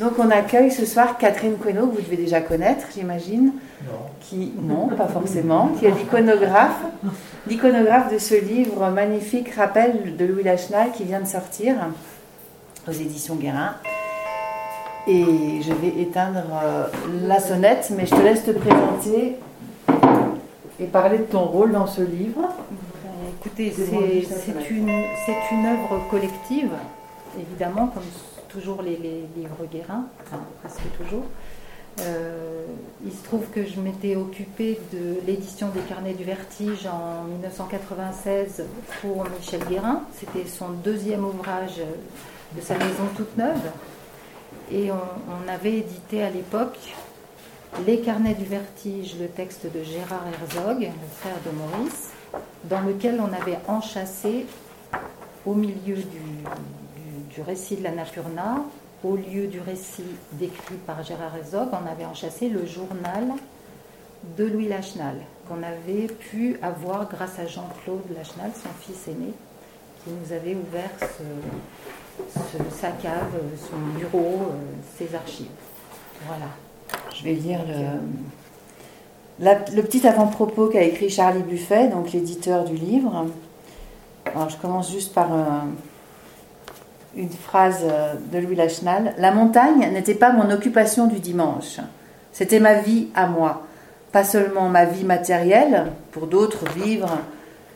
Donc on accueille ce soir Catherine Queneau, que vous devez déjà connaître, j'imagine. Non. Qui, non, pas forcément, qui est l'iconographe, l'iconographe de ce livre magnifique, Rappel de Louis Lachenal, qui vient de sortir aux éditions Guérin. Et je vais éteindre euh, la sonnette, mais je te laisse te présenter et parler de ton rôle dans ce livre. Écoutez, c'est une, une œuvre collective, évidemment, comme toujours les, livres Guérin, enfin, presque toujours. Euh, il se trouve que je m'étais occupée de l'édition des Carnets du Vertige en 1996 pour Michel Guérin. C'était son deuxième ouvrage de sa maison toute neuve. Et on, avait édité à l'époque Les Carnets du Vertige, le texte de Gérard Herzog, le frère de Maurice, dans lequel on avait enchâssé au milieu du, récit de la Napurna, au lieu du récit décrit par Gérard Herzog, on avait enchâssé le journal de Louis Lachenal, qu'on avait pu avoir grâce à Jean-Claude Lachenal, son fils aîné, qui nous avait ouvert ce, sa cave, son bureau, euh, ses archives. Voilà. Je vais lire le, le petit avant-propos qu'a écrit Charlie Buffet, donc l'éditeur du livre. Alors, je commence juste par euh, une phrase euh, de Louis Lachenal. La montagne n'était pas mon occupation du dimanche. C'était ma vie à moi. Pas seulement ma vie matérielle, pour d'autres, vivre,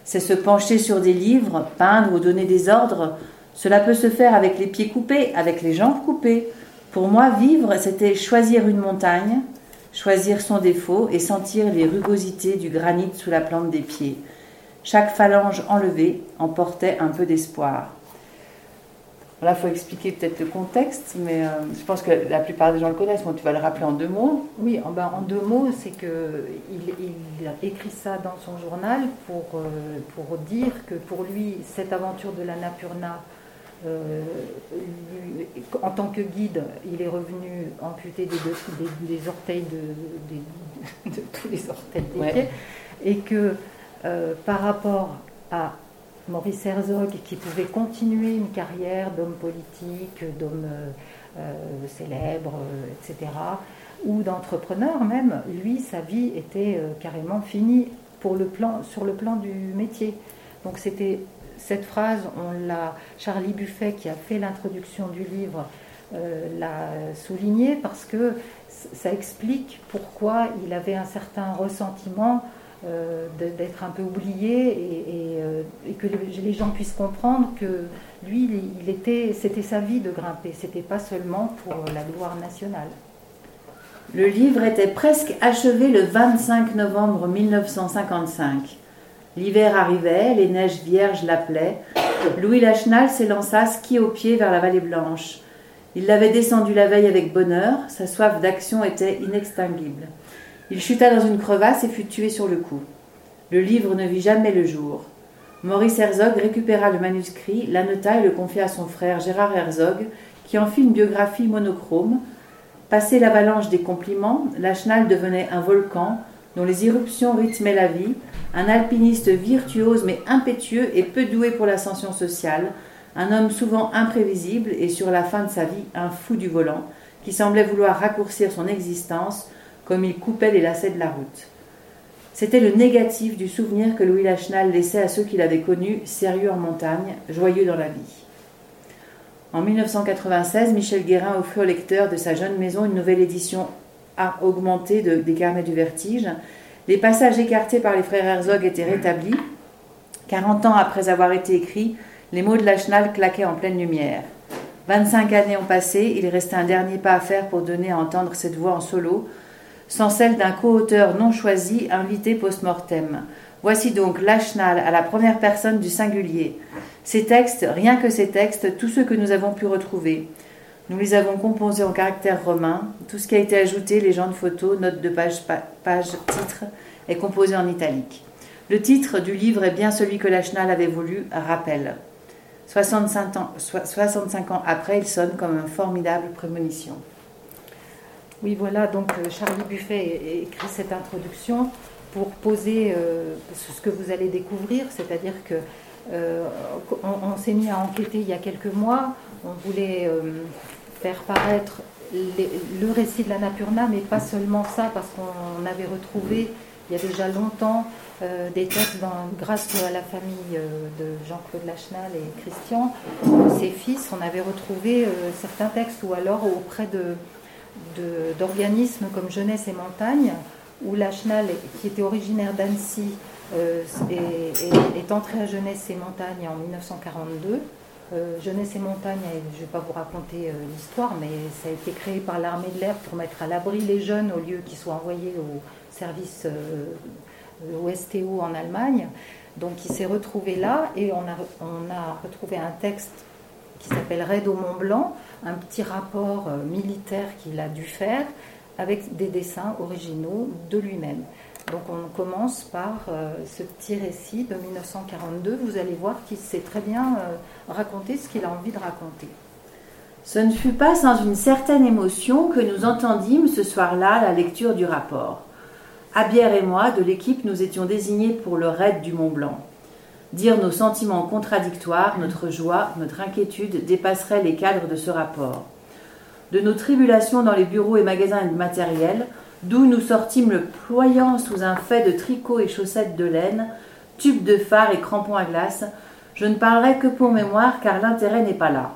c'est se pencher sur des livres, peindre ou donner des ordres cela peut se faire avec les pieds coupés, avec les jambes coupées. Pour moi, vivre, c'était choisir une montagne, choisir son défaut et sentir les rugosités du granit sous la plante des pieds. Chaque phalange enlevée emportait un peu d'espoir. Là, il faut expliquer peut-être le contexte, mais euh, je pense que la plupart des gens le connaissent. Moi, tu vas le rappeler en deux mots. Oui, en, ben, en deux mots, c'est qu'il il a écrit ça dans son journal pour, euh, pour dire que pour lui, cette aventure de la Napurna, euh, en tant que guide, il est revenu amputé des, orteils de, tous les orteils des pieds, et que par rapport à Maurice Herzog, qui pouvait continuer une carrière d'homme politique, d'homme euh, célèbre, etc., ou d'entrepreneur même, lui, sa vie était carrément finie pour le plan, sur le plan du métier. Donc c'était cette phrase, on l'a, Charlie Buffet, qui a fait l'introduction du livre, euh, l'a souligné parce que ça explique pourquoi il avait un certain ressentiment euh, d'être un peu oublié et, euh, que les, gens puissent comprendre que lui, c'était sa vie de grimper, c'était pas seulement pour la gloire nationale. Le livre était presque achevé le 25 novembre 1955. L'hiver arrivait, les neiges vierges l'appelaient. Louis Lachenal s'élança ski au pied vers la vallée blanche. Il l'avait descendu la veille avec bonheur, sa soif d'action était inextinguible. Il chuta dans une crevasse et fut tué sur le coup. Le livre ne vit jamais le jour. Maurice Herzog récupéra le manuscrit, l'annota et le confia à son frère Gérard Herzog, qui en fit une biographie monochrome. Passé l'avalanche des compliments, Lachenal devenait un volcan dont les éruptions rythmaient la vie, un alpiniste virtuose mais impétueux et peu doué pour l'ascension sociale, un homme souvent imprévisible et sur la fin de sa vie un fou du volant, qui semblait vouloir raccourcir son existence comme il coupait les lacets de la route. C'était le négatif du souvenir que Louis Lachenal laissait à ceux qu'il avait connus, sérieux en montagne, joyeux dans la vie. En 1996, Michel Guérin offrit au lecteur de sa jeune maison une nouvelle édition augmentée des carnets du vertige, les passages écartés par les frères Herzog étaient rétablis. Quarante ans après avoir été écrits, les mots de Lachenal claquaient en pleine lumière. Vingt-cinq années ont passé, il restait un dernier pas à faire pour donner à entendre cette voix en solo, sans celle d'un co-auteur non choisi, invité post-mortem. Voici donc Lachenal à la première personne du singulier. Ces textes, rien que ces textes, tous ceux que nous avons pu retrouver. Nous les avons composés en caractère romain. Tout ce qui a été ajouté, légendes, photos, notes de page, page, titre, est composé en italique. Le titre du livre est bien celui que Lachenal avait voulu, Rappel. 65 ans, 65 ans après, il sonne comme une formidable prémonition. Oui, voilà, donc euh, Charlie Buffet écrit cette introduction pour poser euh, ce que vous allez découvrir, c'est-à-dire que euh, on, s'est mis à enquêter il y a quelques mois, on voulait faire paraître le récit de la Napurna, mais pas seulement ça, parce qu'on avait retrouvé il y a déjà longtemps des textes grâce à la famille de Jean-Claude Lachenal et Christian, ses fils, on avait retrouvé certains textes, ou alors auprès d'organismes comme Jeunesse et Montagne, où Lachenal, qui était originaire d'Annecy, est, est, entré à Jeunesse et Montagne en 1942. Euh, Jeunesse et montagne, je ne vais pas vous raconter euh, l'histoire, mais ça a été créé par l'armée de l'air pour mettre à l'abri les jeunes au lieu qu'ils soient envoyés au service euh, au STO en Allemagne. Donc il s'est retrouvé là et on a retrouvé un texte qui s'appelle Raid au Mont Blanc, un petit rapport militaire qu'il a dû faire avec des dessins originaux de lui-même. Donc on commence par euh, ce petit récit de 1942. Vous allez voir qu'il sait très bien euh, raconter ce qu'il a envie de raconter. Ce ne fut pas sans une certaine émotion que nous entendîmes ce soir-là la lecture du rapport. Abière et moi, de l'équipe, nous étions désignés pour le raid du Mont Blanc. Dire nos sentiments contradictoires, notre joie, notre inquiétude dépasserait les cadres de ce rapport. De nos tribulations dans les bureaux et magasins de matériel, d'où nous sortîmes le ployant sous un fait de tricot et chaussettes de laine, tubes de phare et crampons à glace, je ne parlerai que pour mémoire car l'intérêt n'est pas là.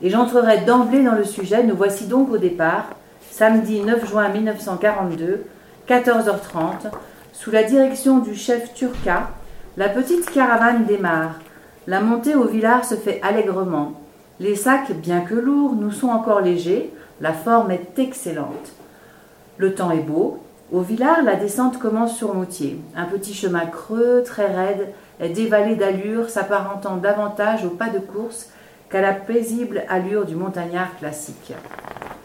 Et j'entrerai d'emblée dans le sujet, nous voici donc au départ, samedi 9 juin 1942, 14h30, sous la direction du chef Turca, la petite caravane démarre. La montée au village se fait allègrement. Les sacs, bien que lourds, nous sont encore légers, la forme est excellente. Le temps est beau. Au village, la descente commence sur Moutier. Un petit chemin creux, très raide, est dévalé d'allure, s'apparentant davantage au pas de course qu'à la paisible allure du montagnard classique.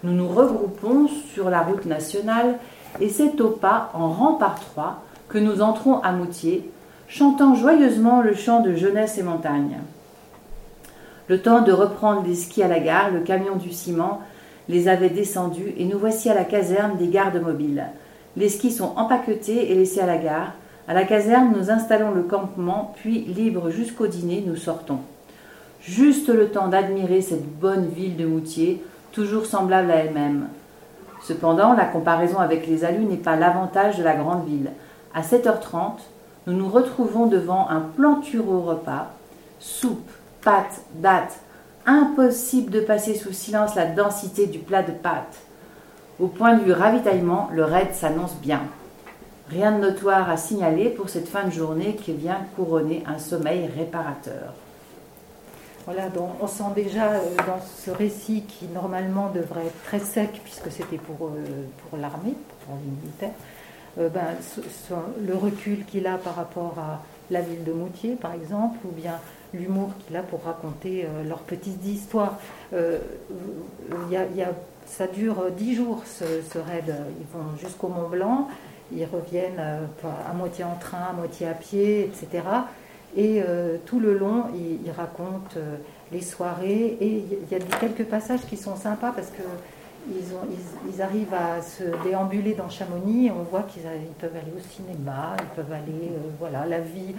Nous nous regroupons sur la route nationale et c'est au pas, en rang par trois, que nous entrons à Moutier, chantant joyeusement le chant de jeunesse et montagne. Le temps de reprendre les skis à la gare, le camion du ciment les avait descendus et nous voici à la caserne des gardes mobiles. Les skis sont empaquetés et laissés à la gare. À la caserne, nous installons le campement, puis, libre jusqu'au dîner, nous sortons. Juste le temps d'admirer cette bonne ville de Moutier, toujours semblable à elle-même. Cependant, la comparaison avec les alus n'est pas l'avantage de la grande ville. À 7h30, nous nous retrouvons devant un plantureux repas soupe, pâtes, dattes, impossible de passer sous silence la densité du plat de pâtes. Au point de vue ravitaillement, le raid s'annonce bien. Rien de notoire à signaler pour cette fin de journée qui vient couronner un sommeil réparateur. Voilà, donc on sent déjà euh, dans ce récit qui normalement devrait être très sec puisque c'était pour, euh, pour l'armée, pour l'armée militaire, euh, ben, le recul qu'il a par rapport à la ville de Moutier par exemple, ou bien l'humour qu'il a pour raconter euh, leurs petites histoires. Euh, ça dure dix jours ce, raid. Ils vont jusqu'au Mont Blanc, ils reviennent euh, à moitié en train, à moitié à pied, etc. Et tout le long, ils, racontent les soirées. Et il y a quelques passages qui sont sympas parce que ils, arrivent à se déambuler dans Chamonix et on voit qu'ils peuvent aller au cinéma, ils peuvent aller, euh, voilà, la vie.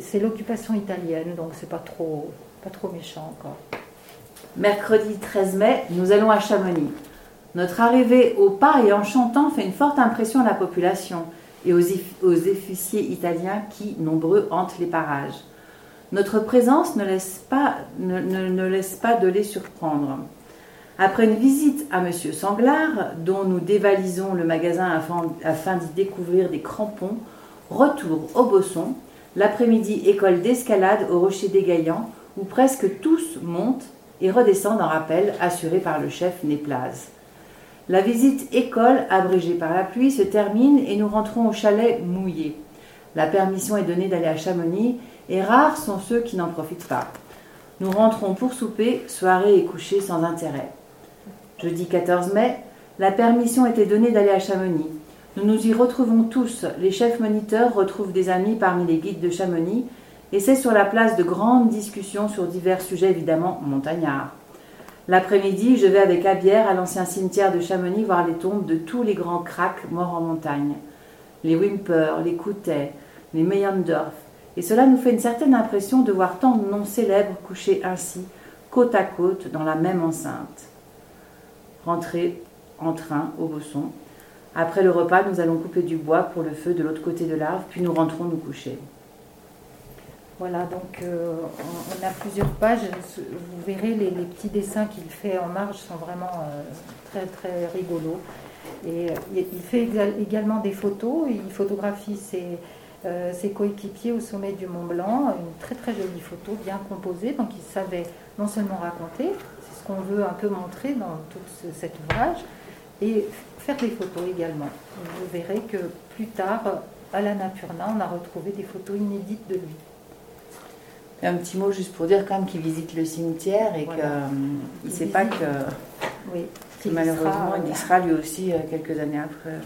C'est l'occupation italienne, donc c'est pas trop, pas trop méchant encore. Mercredi 13 mai, nous allons à Chamonix. Notre arrivée au pas et en chantant fait une forte impression à la population et aux, aux officiers italiens qui, nombreux, hantent les parages. Notre présence ne laisse pas, ne, ne laisse pas de les surprendre. Après une visite à M. Sanglard, dont nous dévalisons le magasin afin, d'y découvrir des crampons, retour au Bosson, l'après-midi école d'escalade au Rocher des Gaillants, où presque tous montent et redescendent en rappel, assuré par le chef Néplase. La visite école, abrégée par la pluie, se termine et nous rentrons au chalet mouillé. La permission est donnée d'aller à Chamonix et rares sont ceux qui n'en profitent pas. Nous rentrons pour souper, soirée et coucher sans intérêt. Jeudi 14 mai, la permission était donnée d'aller à Chamonix. Nous nous y retrouvons tous. Les chefs moniteurs retrouvent des amis parmi les guides de Chamonix et c'est sur la place de grandes discussions sur divers sujets évidemment montagnards. L'après-midi, je vais avec Abière à l'ancien cimetière de Chamonix voir les tombes de tous les grands cracks morts en montagne. Les Wimper, les Coutet, les Meyendorf. Et cela nous fait une certaine impression de voir tant de noms célèbres couchés ainsi, côte à côte, dans la même enceinte. Rentrer en train au Bosson. Après le repas, nous allons couper du bois pour le feu de l'autre côté de l'arbre, puis nous rentrons nous coucher. Voilà, donc euh, on, a plusieurs pages. Vous verrez, les, petits dessins qu'il fait en marge sont vraiment euh, très très rigolos. Et euh, il fait également des photos. Il photographie ses, ses coéquipiers au sommet du Mont Blanc. Une très très jolie photo, bien composée. Donc il savait non seulement raconter, qu'on veut un peu montrer dans tout cet ouvrage, et faire des photos également. Vous verrez que plus tard, à la Napurna, on a retrouvé des photos inédites de lui. Un petit mot juste pour dire quand même qu'il visite le cimetière et qu'il ne sait pas que, oui, malheureusement il y sera lui aussi euh, quelques années après.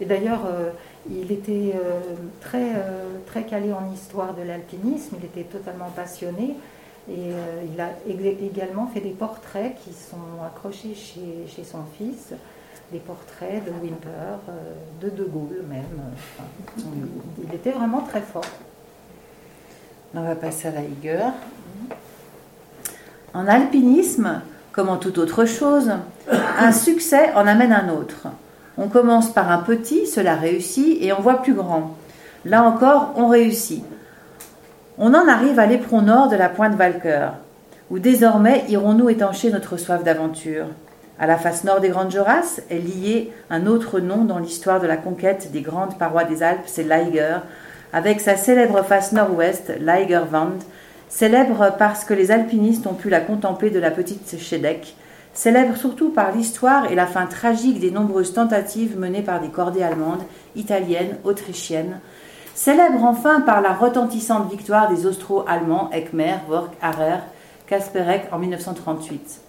Et d'ailleurs, euh, il était euh, très, très calé en histoire de l'alpinisme, il était totalement passionné et il a également fait des portraits qui sont accrochés chez, chez son fils, des portraits de Wimper, de De Gaulle même. il était vraiment très fort. On va passer à la higueur. En alpinisme, comme en toute autre chose, un succès en amène un autre. On commence par un petit, cela réussit, et on voit plus grand. Là encore, on réussit. On en arrive à l'éperon nord de la pointe Valker, où désormais irons-nous étancher notre soif d'aventure. À la face nord des Grandes Jorasses est lié un autre nom dans l'histoire de la conquête des grandes parois des Alpes, c'est l'Eiger, avec sa célèbre face nord-ouest, l'Eigerwand, célèbre parce que les alpinistes ont pu la contempler de la petite Schedeck, célèbre surtout par l'histoire et la fin tragique des nombreuses tentatives menées par des cordées allemandes, italiennes, autrichiennes, célèbre enfin par la retentissante victoire des Austro-Allemands Eckmer, Vork, Harrer, Kasperek en 1938.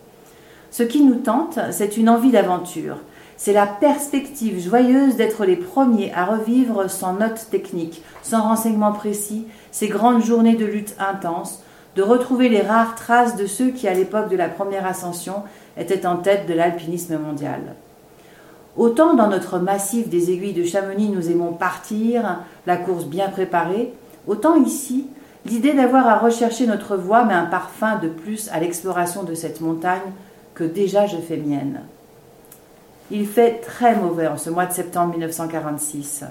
Ce qui nous tente, c'est une envie d'aventure, c'est la perspective joyeuse d'être les premiers à revivre sans notes techniques, sans renseignements précis, ces grandes journées de lutte intense, de retrouver les rares traces de ceux qui, à l'époque de la première ascension, étaient en tête de l'alpinisme mondial. Autant dans notre massif des aiguilles de Chamonix nous aimons partir, la course bien préparée, autant ici, l'idée d'avoir à rechercher notre voie met un parfum de plus à l'exploration de cette montagne que déjà je fais mienne. Il fait très mauvais en ce mois de septembre 1946.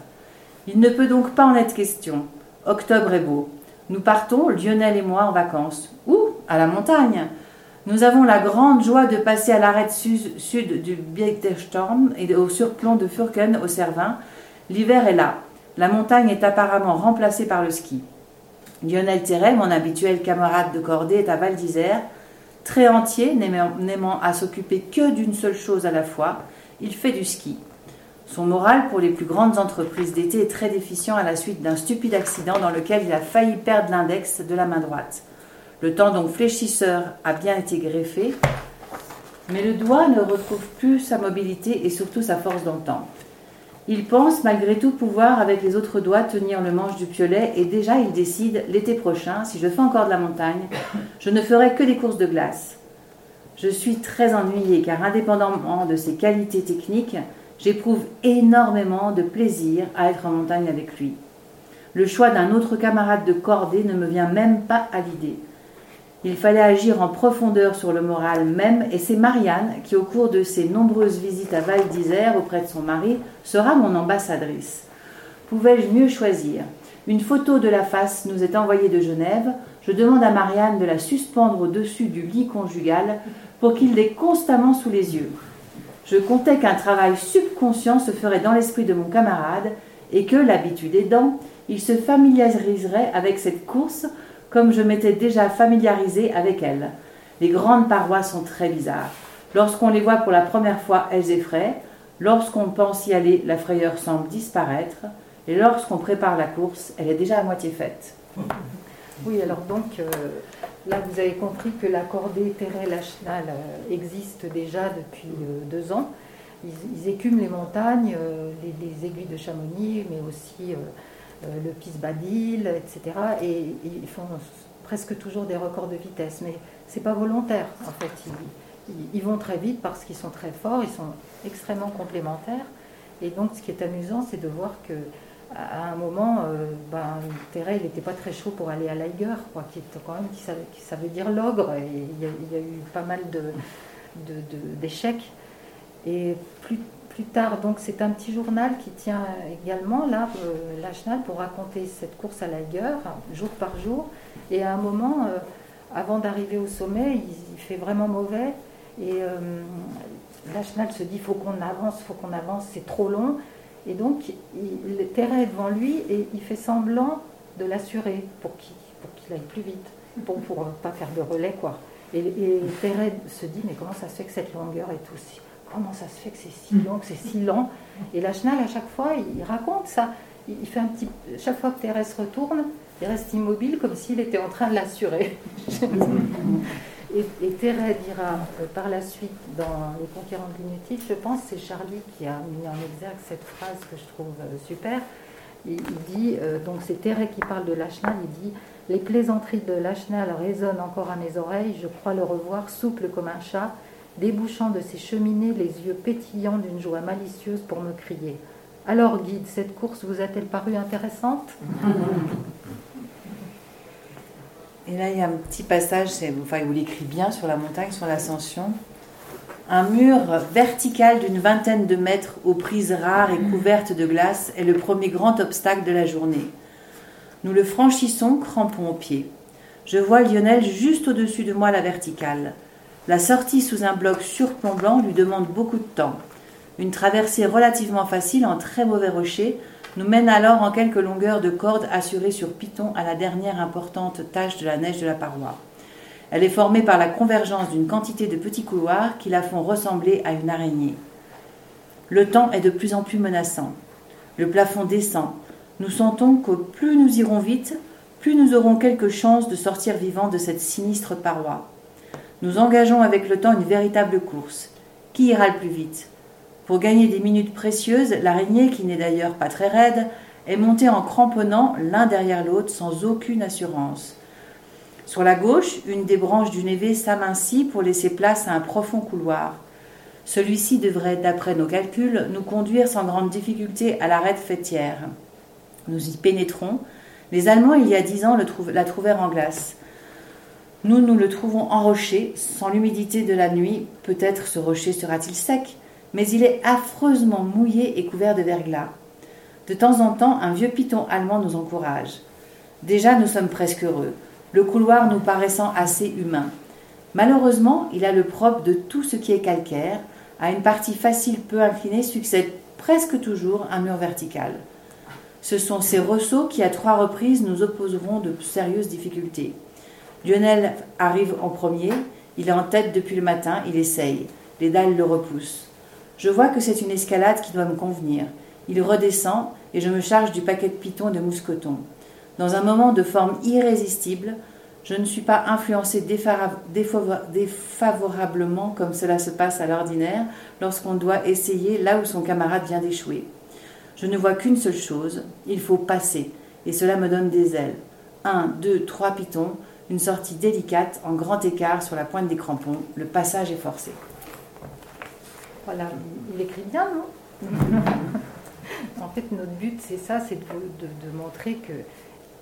Il ne peut donc pas en être question. Octobre est beau. Nous partons, Lionel et moi, en vacances. Où À la montagne. Nous avons la grande joie de passer à l'arête sud du Bieterstorm et au surplomb de Furken au Cervin. L'hiver est là. La montagne est apparemment remplacée par le ski. Lionel Terrel, mon habituel camarade de cordée, est à Val d'Isère, très entier, n'aimant à s'occuper que d'une seule chose à la fois, il fait du ski. Son moral pour les plus grandes entreprises d'été est très déficient à la suite d'un stupide accident dans lequel il a failli perdre l'index de la main droite. Le tendon fléchisseur a bien été greffé, mais le doigt ne retrouve plus sa mobilité et surtout sa force d'entendre. Il pense malgré tout pouvoir avec les autres doigts tenir le manche du piolet et déjà il décide l'été prochain, si je fais encore de la montagne, je ne ferai que des courses de glace. Je suis très ennuyée car indépendamment de ses qualités techniques, j'éprouve énormément de plaisir à être en montagne avec lui. Le choix d'un autre camarade de cordée ne me vient même pas à l'idée. Il fallait agir en profondeur sur le moral même, et c'est Marianne qui, au cours de ses nombreuses visites à Val d'Isère auprès de son mari, sera mon ambassadrice. Pouvais-je mieux choisir? Une photo de la face nous est envoyée de Genève. Je demande à Marianne de la suspendre au-dessus du lit conjugal pour qu'il l'ait constamment sous les yeux. Je comptais qu'un travail subconscient se ferait dans l'esprit de mon camarade et que, l'habitude aidant, il se familiariserait avec cette course comme je m'étais déjà familiarisé avec elle. Les grandes parois sont très bizarres. Lorsqu'on les voit pour la première fois, elles effraient. Lorsqu'on pense y aller, la frayeur semble disparaître. Et lorsqu'on prépare la course, elle est déjà à moitié faite. Oui, alors donc, euh, Là, vous avez compris que la cordée Terre-Lachenal euh, existe déjà depuis euh, deux ans. Ils, écument les montagnes, euh, les, aiguilles de Chamonix, mais aussi le Pisbadil, etc. Et, ils font presque toujours des records de vitesse. Mais ce n'est pas volontaire, en fait. Ils, vont très vite parce qu'ils sont très forts, ils sont extrêmement complémentaires. Et donc, ce qui est amusant, c'est de voir que à un moment, euh, ben, n'était pas très chaud pour aller à l'Aiger, quoi, qui, quand même, qui, savait, dire l'ogre. Il y, a, eu pas mal d'échecs. Et plus, plus tard, donc c'est un petit journal qui tient également là, euh, Lachenal, pour raconter cette course à Lagueur, jour par jour. Et à un moment, euh, avant d'arriver au sommet, il, fait vraiment mauvais. Et euh, Lachenal se dit faut qu'on avance, faut qu'on avance, c'est trop long. Et donc, il, est devant lui et il fait semblant de l'assurer pour qu'il aille plus vite, pour ne pas faire de relais. quoi. Et, et se dit mais comment ça se fait que cette longueur est aussi comment ça se fait que c'est si long, que c'est si lent Et la Chenal, à chaque fois, il raconte ça. Il fait un petit. Chaque fois que Thérèse retourne, il reste immobile comme s'il était en train de l'assurer. et, et, Thérèse dira euh, par la suite dans Les Conquérants de l'inutile, je pense, c'est Charlie qui a mis en exergue cette phrase que je trouve euh, super. Il, dit, euh, donc c'est Thérèse qui parle de Lachenal, il dit Les plaisanteries de Lachenal résonnent encore à mes oreilles, je crois le revoir souple comme un chat, débouchant de ses cheminées les yeux pétillants d'une joie malicieuse pour me crier. Alors, guide, cette course vous a-t-elle paru intéressante? Et là, il y a un petit passage, enfin, il vous l'écrit bien sur la montagne, sur l'ascension. Un mur vertical d'une vingtaine de mètres aux prises rares et couvertes de glace est le premier grand obstacle de la journée. Nous le franchissons, crampons aux pieds. Je vois Lionel juste au-dessus de moi la verticale. La sortie sous un bloc surplombant lui demande beaucoup de temps. Une traversée relativement facile en très mauvais rochers nous mène alors en quelques longueurs de corde assurées sur piton à la dernière importante tâche de la neige de la paroi. Elle est formée par la convergence d'une quantité de petits couloirs qui la font ressembler à une araignée. Le temps est de plus en plus menaçant. Le plafond descend. Nous sentons que plus nous irons vite, plus nous aurons quelques chances de sortir vivants de cette sinistre paroi. Nous engageons avec le temps une véritable course. Qui ira le plus vite? Pour gagner des minutes précieuses, l'araignée, qui n'est d'ailleurs pas très raide, est montée en cramponnant l'un derrière l'autre sans aucune assurance. Sur la gauche, une des branches du névé s'amincit pour laisser place à un profond couloir. Celui-ci devrait, d'après nos calculs, nous conduire sans grande difficulté à l'arête fêtière. Nous y pénétrons. Les Allemands, il y a dix ans, la trouvèrent en glace. Nous, nous le trouvons enroché, sans l'humidité de la nuit. Peut-être ce rocher sera-t-il sec, mais il est affreusement mouillé et couvert de verglas. De temps en temps, un vieux piton allemand nous encourage. Déjà, nous sommes presque heureux, le couloir nous paraissant assez humain. Malheureusement, il a le propre de tout ce qui est calcaire. À une partie facile peu inclinée succède presque toujours un mur vertical. Ce sont ces ressauts qui, à trois reprises, nous opposeront de sérieuses difficultés. Lionel arrive en premier, il est en tête depuis le matin, il essaye. Les dalles le repoussent. Je vois que c'est une escalade qui doit me convenir. Il redescend et je me charge du paquet de pitons de mousquetons. Dans un moment de forme irrésistible, je ne suis pas influencé défavorablement comme cela se passe à l'ordinaire lorsqu'on doit essayer là où son camarade vient d'échouer. Je ne vois qu'une seule chose, il faut passer, et cela me donne des ailes. Un, deux, trois pitons, une sortie délicate en grand écart sur la pointe des crampons. Le passage est forcé. Voilà, il écrit bien, non En fait, notre but, c'est ça, c'est de, montrer que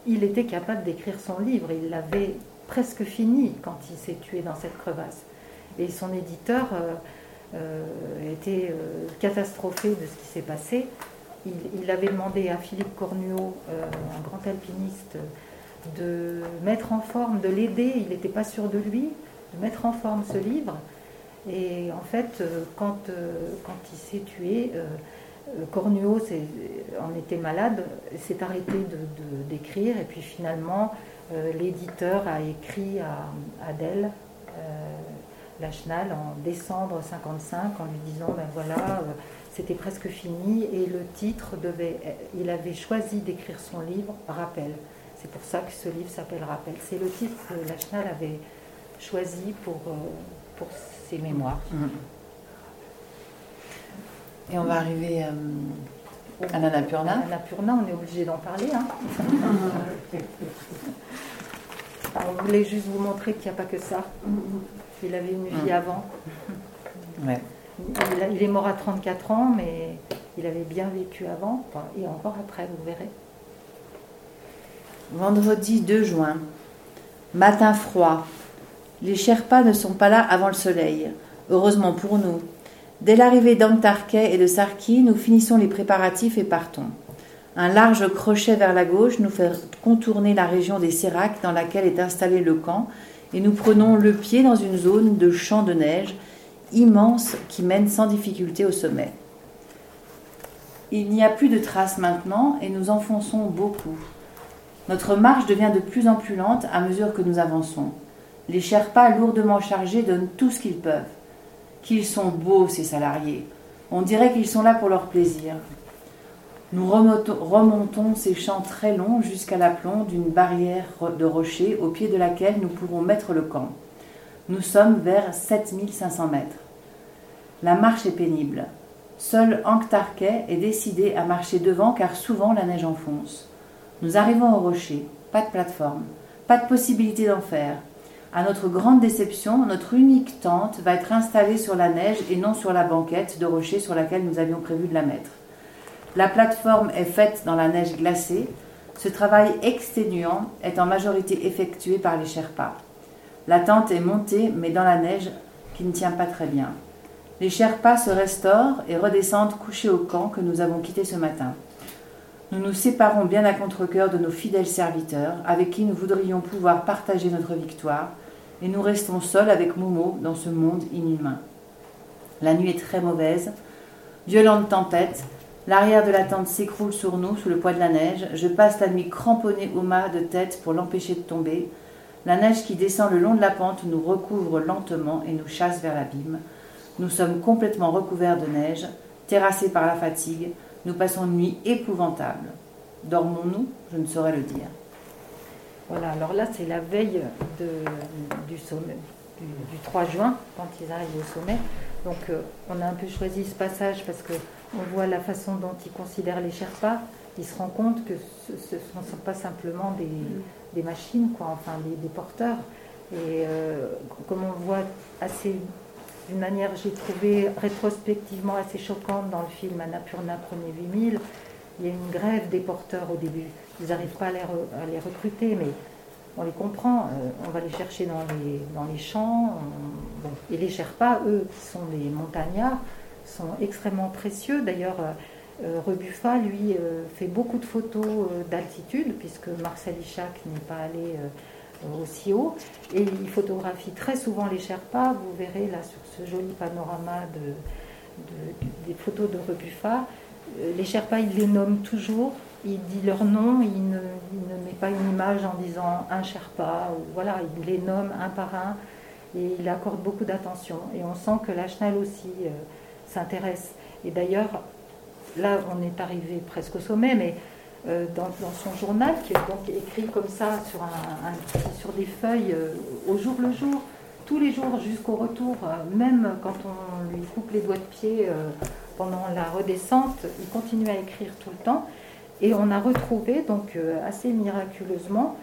il était capable d'écrire son livre. Il l'avait presque fini quand il s'est tué dans cette crevasse. Et son éditeur euh, euh, était euh, catastrophé de ce qui s'est passé. Il, avait demandé à Philippe Cornuau, un grand alpiniste, de mettre en forme, de l'aider, il n'était pas sûr de lui, de mettre en forme ce livre. Et en fait, euh, quand, euh, quand il s'est tué, euh, Cornuau en était malade, s'est arrêté d'écrire, de, et puis finalement, l'éditeur a écrit à Adèle Lachenal en décembre 55 en lui disant ben voilà, c'était presque fini, et le titre devait. Il avait choisi d'écrire son livre Rappel. C'est pour ça que ce livre s'appelle Rappel. C'est le titre que Lachenal avait choisi pour, euh, pour ses mémoires. Mm. Et on va arriver euh, à l'Annapurna. L'Annapurna, on est obligé d'en parler. Hein. on voulait juste vous montrer qu'il n'y a pas que ça. Il avait une vie mm. avant. Ouais. Il, est mort à 34 ans, mais il avait bien vécu avant, et encore après, vous verrez. Vendredi 2 juin. Matin froid. Les Sherpas ne sont pas là avant le soleil. Heureusement pour nous. Dès l'arrivée d'Antarquet et de Sarki, nous finissons les préparatifs et partons. Un large crochet vers la gauche nous fait contourner la région des Séracs dans laquelle est installé le camp et nous prenons le pied dans une zone de champ de neige immense qui mène sans difficulté au sommet. Il n'y a plus de traces maintenant et nous enfonçons beaucoup. Notre marche devient de plus en plus lente à mesure que nous avançons. Les Sherpas lourdement chargés donnent tout ce qu'ils peuvent. Qu'ils sont beaux, ces salariés. On dirait qu'ils sont là pour leur plaisir. Nous remontons ces champs très longs jusqu'à l'aplomb d'une barrière de rochers au pied de laquelle nous pourrons mettre le camp. Nous sommes vers 7500 mètres. La marche est pénible. Seul Anktarkay est décidé à marcher devant car souvent la neige enfonce. Nous arrivons au rocher, pas de plateforme, pas de possibilité d'en faire. À notre grande déception, notre unique tente va être installée sur la neige et non sur la banquette de rocher sur laquelle nous avions prévu de la mettre. La plateforme est faite dans la neige glacée. Ce travail exténuant est en majorité effectué par les Sherpas. La tente est montée, mais dans la neige qui ne tient pas très bien. Les Sherpas se restaurent et redescendent couchés au camp que nous avons quitté ce matin. Nous nous séparons bien à contre-coeur de nos fidèles serviteurs, avec qui nous voudrions pouvoir partager notre victoire, et nous restons seuls avec Momo dans ce monde inhumain. La nuit est très mauvaise, violente tempête, L'arrière de la tente s'écroule sur nous sous le poids de la neige. Je passe la nuit cramponnée au mât de tête pour l'empêcher de tomber. La neige qui descend le long de la pente nous recouvre lentement et nous chasse vers l'abîme. Nous sommes complètement recouverts de neige, terrassés par la fatigue. Nous passons une nuit épouvantable. Dormons-nous? Je ne saurais le dire. Voilà, alors là c'est la veille du, sommet, du, 3 juin, quand ils arrivent au sommet. Donc euh, on a un peu choisi ce passage parce que on voit la façon dont il considère les Sherpas, il se rend compte que ce ne sont pas simplement des, machines, quoi, enfin des, porteurs. Et euh, comme on voit assez, d'une manière, j'ai trouvé rétrospectivement assez choquante dans le film Annapurna Premier 8000, il y a une grève des porteurs au début. Ils n'arrivent pas à les, recruter, mais on les comprend. Euh, on va les chercher dans les, champs. Et les Sherpas, eux, qui sont des montagnards, sont extrêmement précieux. D'ailleurs, euh, euh, Rebuffa, lui, fait beaucoup de photos d'altitude, puisque Marcel Ichac n'est pas allé aussi haut. Et il photographie très souvent les Sherpas. Vous verrez là sur ce joli panorama des photos de Rebuffa. Les Sherpas, il les nomme toujours. Il dit leur nom, il ne, met pas une image en disant un Sherpa. Voilà, il les nomme un par un et il accorde beaucoup d'attention. Et on sent que la Chenelle aussi s'intéresse. Et d'ailleurs, là, on est arrivé presque au sommet, mais euh, dans, son journal, qui est donc écrit comme ça sur, un, sur des feuilles euh, au jour le jour, tous les jours jusqu'au retour, euh, même quand on lui coupe les doigts de pied pendant la redescente, il continue à écrire tout le temps. Et on a retrouvé, donc assez miraculeusement,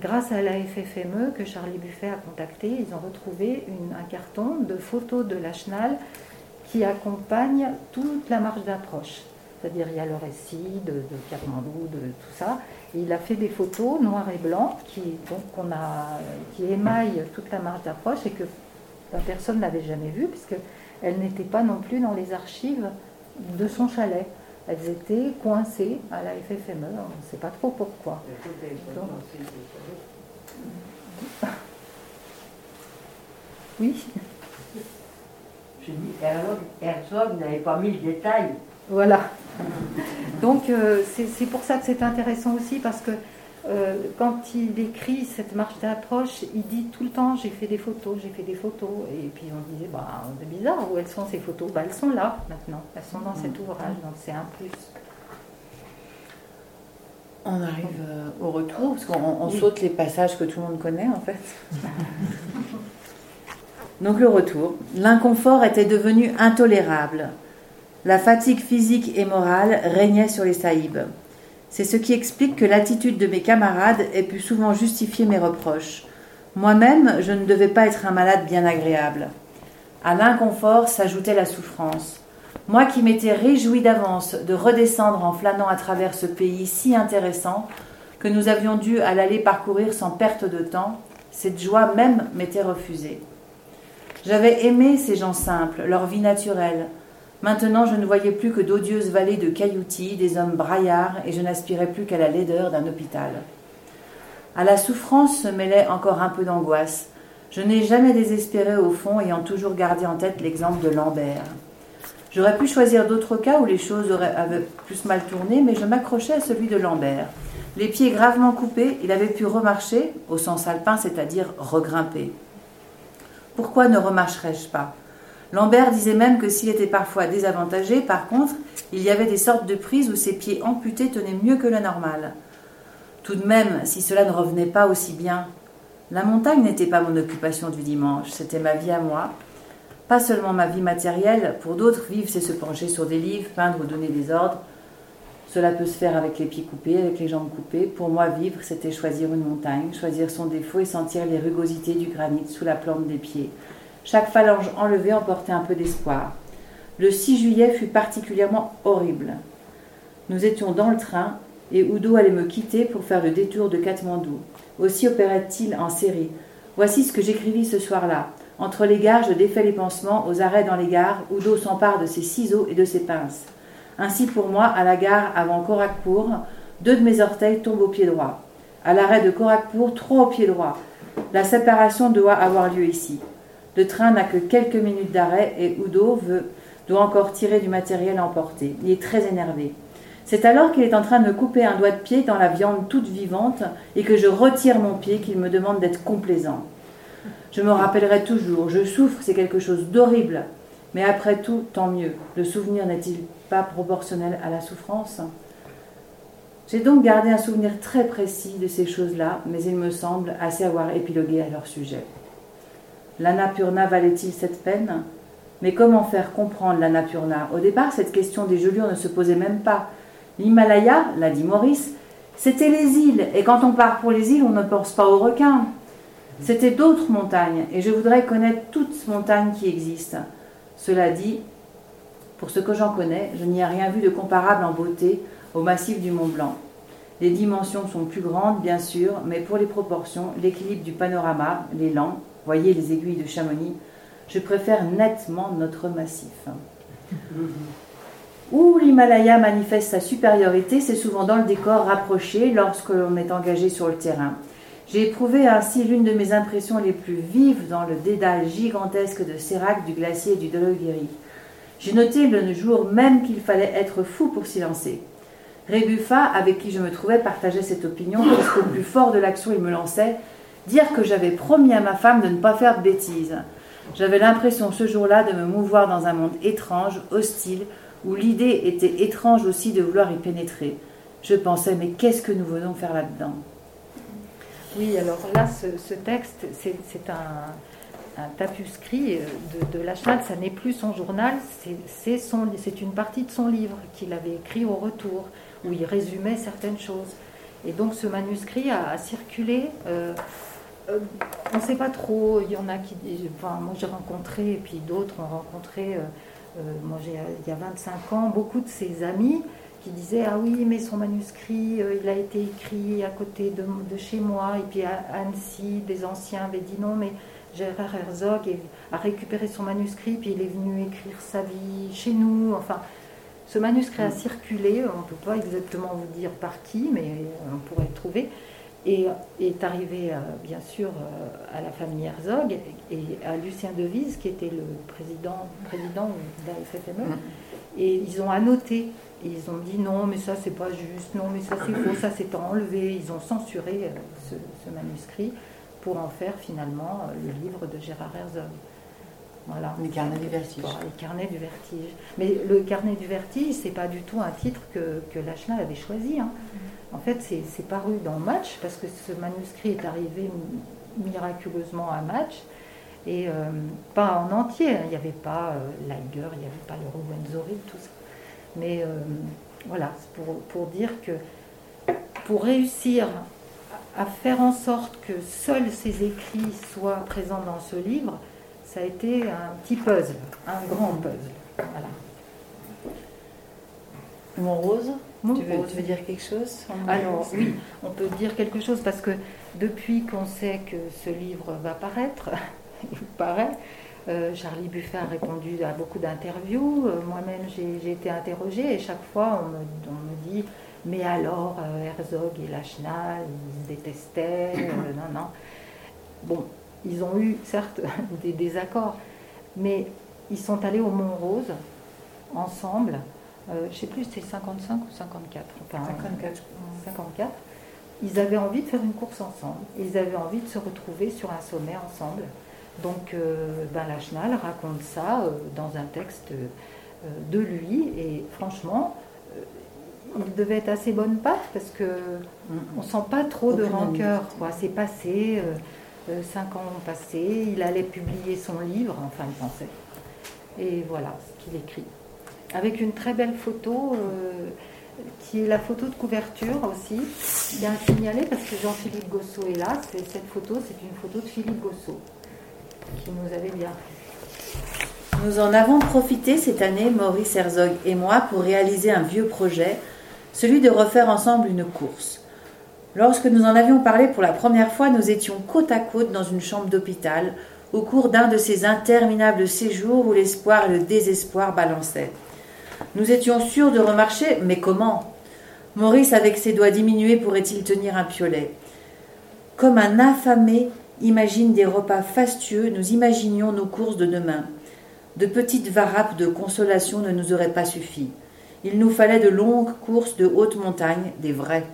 grâce à la FFME que Charlie Buffet a contacté, ils ont retrouvé un carton de photos de la Chenal qui accompagne toute la marche d'approche. C'est-à-dire, il y a le récit de, de Katmandou, de tout ça. Et il a fait des photos noires et blancs qui, donc, on a, qui émaillent toute la marche d'approche et que la personne n'avait jamais vue, puisqu'elles n'étaient pas non plus dans les archives de son chalet. Elles étaient coincées à la FFME, on ne sait pas trop pourquoi. oui je dis, Herzog, n'avait pas mis le détail. Voilà. Donc euh, c'est pour ça que c'est intéressant aussi parce que euh, quand il écrit cette marche d'approche, il dit tout le temps j'ai fait des photos, j'ai fait des photos. Et puis on disait bah, c'est bizarre, où elles sont ces photos? Bah, Elles sont là maintenant, elles sont dans cet ouvrage, donc c'est un plus. On arrive euh, au retour, parce qu'on saute les passages que tout le monde connaît en fait. Donc le retour. L'inconfort était devenu intolérable. La fatigue physique et morale régnait sur les saïbs. C'est ce qui explique que l'attitude de mes camarades ait pu souvent justifier mes reproches. Moi-même, je ne devais pas être un malade bien agréable. À l'inconfort s'ajoutait la souffrance. Moi qui m'étais réjoui d'avance de redescendre en flânant à travers ce pays si intéressant que nous avions dû à l'aller parcourir sans perte de temps, cette joie même m'était refusée. J'avais aimé ces gens simples, leur vie naturelle. Maintenant, je ne voyais plus que d'odieuses vallées de cailloutis, des hommes braillards, et je n'aspirais plus qu'à la laideur d'un hôpital. À la souffrance se mêlait encore un peu d'angoisse. Je n'ai jamais désespéré au fond, ayant toujours gardé en tête l'exemple de Lambert. J'aurais pu choisir d'autres cas où les choses auraient plus mal tourné, mais je m'accrochais à celui de Lambert. Les pieds gravement coupés, il avait pu remarcher, au sens alpin, c'est-à-dire regrimper. Pourquoi ne remarcherais-je pas? Lambert disait même que s'il était parfois désavantagé, par contre, il y avait des sortes de prises où ses pieds amputés tenaient mieux que le normal. Tout de même, si cela ne revenait pas aussi bien, la montagne n'était pas mon occupation du dimanche, c'était ma vie à moi. Pas seulement ma vie matérielle, pour d'autres, vivre c'est se pencher sur des livres, peindre ou donner des ordres. Cela peut se faire avec les pieds coupés, avec les jambes coupées. Pour moi, vivre, c'était choisir une montagne, choisir son défaut et sentir les rugosités du granit sous la plante des pieds. Chaque phalange enlevée emportait un peu d'espoir. Le 6 juillet fut particulièrement horrible. Nous étions dans le train et Udo allait me quitter pour faire le détour de Katmandou. Aussi opérait-il en série. Voici ce que j'écrivis ce soir-là. Entre les gares, je défais les pansements. Aux arrêts dans les gares, Udo s'empare de ses ciseaux et de ses pinces. Ainsi pour moi, à la gare avant Korakpour, deux de mes orteils tombent au pied droit. À l'arrêt de Korakpour, trois au pied droit. La séparation doit avoir lieu ici. Le train n'a que quelques minutes d'arrêt et Udo doit encore tirer du matériel à emporter. Il est très énervé. C'est alors qu'il est en train de me couper un doigt de pied dans la viande toute vivante et que je retire mon pied qu'il me demande d'être complaisant. Je me rappellerai toujours, je souffre, c'est quelque chose d'horrible. Mais après tout, tant mieux. Le souvenir n'est-il pas proportionnel à la souffrance? J'ai donc gardé un souvenir très précis de ces choses-là, mais il me semble assez avoir épilogué à leur sujet. L'Annapurna valait-il cette peine? Mais comment faire comprendre l'Annapurna Au départ, cette question des gelures ne se posait même pas. L'Himalaya, l'a dit Maurice, c'était les îles, et quand on part pour les îles, on ne pense pas aux requins. C'était d'autres montagnes, et je voudrais connaître toutes montagnes qui existent. Cela dit, pour ce que j'en connais, je n'y ai rien vu de comparable en beauté au massif du Mont Blanc. Les dimensions sont plus grandes, bien sûr, mais pour les proportions, l'équilibre du panorama, l'élan, voyez les aiguilles de Chamonix, je préfère nettement notre massif. Où l'Himalaya manifeste sa supériorité, c'est souvent dans le décor rapproché lorsque l'on est engagé sur le terrain. J'ai éprouvé ainsi l'une de mes impressions les plus vives dans le dédale gigantesque de Sérac, du glacier et du Dologiri. J'ai noté le jour même qu'il fallait être fou pour s'y lancer. Rébuffa, avec qui je me trouvais, partageait cette opinion, puisqu'au plus fort de l'action il me lançait, dire que j'avais promis à ma femme de ne pas faire de bêtises. J'avais l'impression ce jour-là de me mouvoir dans un monde étrange, hostile, où l'idée était étrange aussi de vouloir y pénétrer. Je pensais, mais qu'est-ce que nous venons faire là-dedans? Oui, alors là, ce, texte, c'est un, tapuscrit de, de Lachenal, ça n'est plus son journal, c'est une partie de son livre qu'il avait écrit au retour, où il résumait certaines choses. Et donc ce manuscrit a, circulé. Euh, euh, on ne sait pas trop, il y en a qui enfin, moi j'ai rencontré, et puis d'autres ont rencontré, euh, moi j'ai, il y a 25 ans, beaucoup de ses amis qui disaient Ah oui, mais son manuscrit, il a été écrit à côté de, de, chez moi, et puis à Annecy, des anciens avaient dit non, mais Gérard Herzog a récupéré son manuscrit, puis il est venu écrire sa vie chez nous, enfin. Ce manuscrit a circulé, on ne peut pas exactement vous dire par qui, mais on pourrait le trouver, et est arrivé euh, bien sûr euh, à la famille Herzog et à Lucien Devise, qui était le président, président de la FFME, et ils ont annoté. Ils ont dit non, mais ça c'est pas juste, non, mais ça c'est faux, ça c'est enlevé. Ils ont censuré euh, ce, ce, manuscrit pour en faire finalement le livre de Gérard Herzog. Voilà. Les carnets du vertige. les carnets du vertige. Mais le carnet du vertige, c'est pas du tout un titre que, que Lachenal avait choisi. Hein. Mm. En fait, c'est paru dans Match, parce que ce manuscrit est arrivé miraculeusement à Match, et euh, pas en entier. Hein. Il n'y avait pas euh, Liger, il n'y avait pas le Rubenzori, tout ça. Mais euh, voilà, pour, pour dire que pour réussir à faire en sorte que seuls ces écrits soient présents dans ce livre, ça a été un petit puzzle, un grand puzzle. Voilà. Mon rose, tu, veux, tu, veux, dire quelque chose Alors oui, on peut dire quelque chose parce que depuis qu'on sait que ce livre va paraître, il paraît, Euh, Charlie Buffet a répondu à beaucoup d'interviews. Euh, moi-même, j'ai été interrogée et chaque fois, on me, dit Mais alors, Herzog et Lachenal, ils se détestaient. non, non. Bon, ils ont eu certes des désaccords, mais ils sont allés au Mont-Rose ensemble. je ne sais plus, c'était 55 ou 54. Enfin, 54. 54 ils avaient envie de faire une course ensemble. Ils avaient envie de se retrouver sur un sommet ensemble. Donc, euh, ben, Lachenal raconte ça euh, dans un texte euh, de lui. Et franchement, il devait être assez bonne patte parce que on sent pas trop de rancœur. C'est passé, cinq ans ont passé. Il allait publier son livre, enfin, il pensait. Et voilà ce qu'il écrit. Avec une très belle photo qui est la photo de couverture aussi. Il y a un signalé parce que Jean-Philippe Gossot est là. Cette photo, c'est une photo de Philippe Gossot qui nous avait bien Nous en avons profité cette année, Maurice Herzog et moi, pour réaliser un vieux projet, celui de refaire ensemble une course. Lorsque nous en avions parlé pour la première fois, nous étions côte à côte dans une chambre d'hôpital au cours d'un de ces interminables séjours où l'espoir et le désespoir balançaient. Nous étions sûrs de remarcher, mais comment? Maurice, avec ses doigts diminués, pourrait-il tenir un piolet? Comme un affamé imagine des repas fastueux, nous imaginions nos courses de demain. De petites varapes de consolation ne nous auraient pas suffi. Il nous fallait de longues courses de haute montagne, des vraies.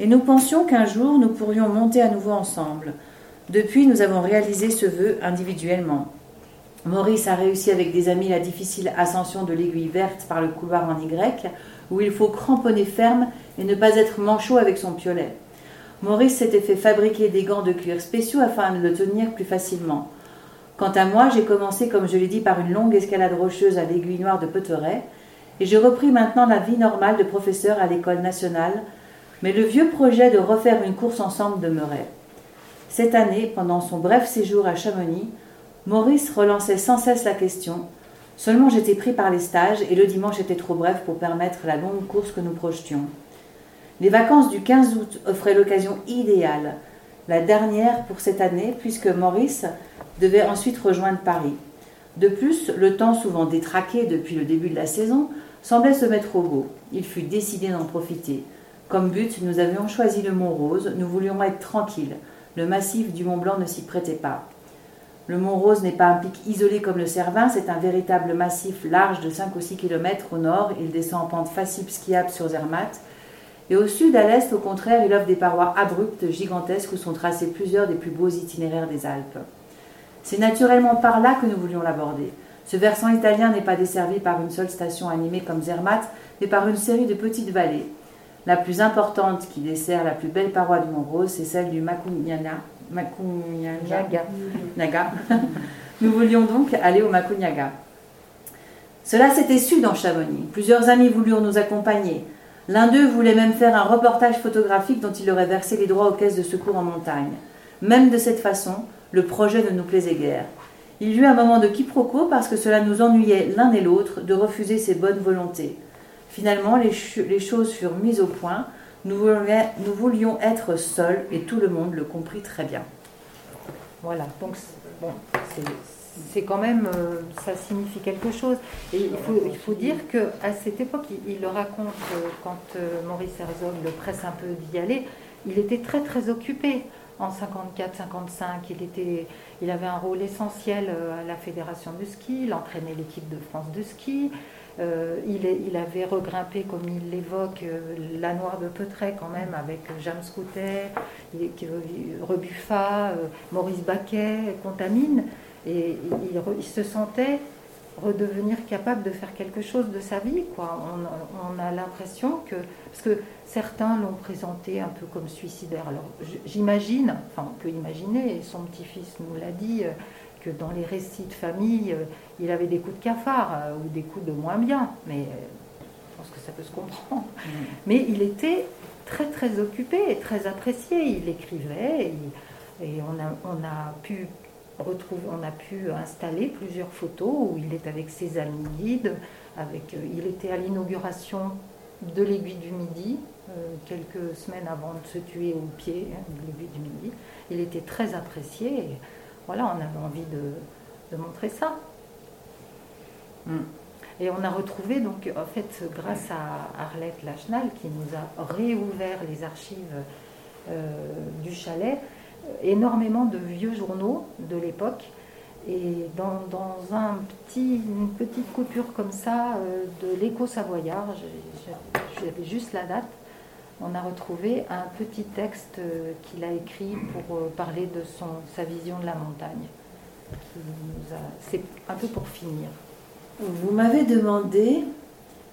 Et nous pensions qu'un jour nous pourrions monter à nouveau ensemble. Depuis, nous avons réalisé ce vœu individuellement. Maurice a réussi avec des amis la difficile ascension de l'aiguille verte par le couloir en Y, où il faut cramponner ferme et ne pas être manchot avec son piolet. Maurice s'était fait fabriquer des gants de cuir spéciaux afin de le tenir plus facilement. Quant à moi, j'ai commencé, comme je l'ai dit, par une longue escalade rocheuse à l'aiguille noire de Peuteret, et j'ai repris maintenant la vie normale de professeur à l'école nationale, mais le vieux projet de refaire une course ensemble demeurait. Cette année, pendant son bref séjour à Chamonix, Maurice relançait sans cesse la question. Seulement j'étais pris par les stages et le dimanche était trop bref pour permettre la longue course que nous projetions. Les vacances du 15 août offraient l'occasion idéale, la dernière pour cette année, puisque Maurice devait ensuite rejoindre Paris. De plus, le temps souvent détraqué depuis le début de la saison semblait se mettre au beau. Il fut décidé d'en profiter. Comme but, nous avions choisi le Mont Rose, nous voulions être tranquilles. Le massif du Mont Blanc ne s'y prêtait pas. Le Mont Rose n'est pas un pic isolé comme le Cervin, c'est un véritable massif large de 5 ou 6 km au nord. Il descend en pente facile skiable sur Zermatt. Et au sud, à l'est, au contraire, il offre des parois abruptes, gigantesques, où sont tracés plusieurs des plus beaux itinéraires des Alpes. C'est naturellement par là que nous voulions l'aborder. Ce versant italien n'est pas desservi par une seule station animée comme Zermatt, mais par une série de petites vallées. La plus importante qui dessert la plus belle paroi du Mont Rose, c'est celle du Macugnana, Makunyaga. Naga. Nous voulions donc aller au Makunyaga. Cela s'était su dans Chamonix. Plusieurs amis voulurent nous accompagner. L'un d'eux voulait même faire un reportage photographique dont il aurait versé les droits aux caisses de secours en montagne. Même de cette façon, le projet ne nous plaisait guère. Il y eut un moment de quiproquo parce que cela nous ennuyait l'un et l'autre de refuser ses bonnes volontés. Finalement, les, choses furent mises au point. Nous voulions, être seuls et tout le monde le comprit très bien. Voilà, donc bon, c'est quand même, euh, ça signifie quelque chose. Et il faut, dire qu'à cette époque, il, le raconte euh, quand euh, Maurice Herzog le presse un peu d'y aller, il était très très occupé. En 54-55, il, il avait un rôle essentiel à la fédération de ski, il entraînait l'équipe de France de ski, euh, il, avait regrimpé, comme il l'évoque, euh, la Noire de Peutret quand même, avec James Coutet, Rebuffa, euh, Maurice Baquet, Contamine, et il, se sentait redevenir capable de faire quelque chose de sa vie. Quoi. On, a l'impression que, parce que certains l'ont présenté un peu comme suicidaire. Alors j'imagine, enfin on peut imaginer, et son petit-fils nous l'a dit, que dans les récits de famille, euh, il avait des coups de cafard euh, ou des coups de moins bien. Mais euh, je pense que ça peut se comprendre. Mm. Mais il était très très occupé et très apprécié. Il écrivait et, on, a, on a pu retrouver, on a pu installer plusieurs photos où il est avec ses amis guides. Avec, il était à l'inauguration de l'aiguille du Midi, quelques semaines avant de se tuer au pied hein, de l'aiguille du Midi. Il était très apprécié. Et, voilà, on avait envie de, montrer ça. Mm. Et on a retrouvé, donc, en fait, grâce à Arlette Lachenal, qui nous a réouvert les archives euh, du chalet, énormément de vieux journaux de l'époque. Et dans, dans un petit, une petite coupure comme ça euh, de l'écho savoyard, j'avais juste la date, on a retrouvé un petit texte euh, qu'il a écrit pour euh, parler de sa vision de la montagne. C'est un peu pour finir. Vous m'avez demandé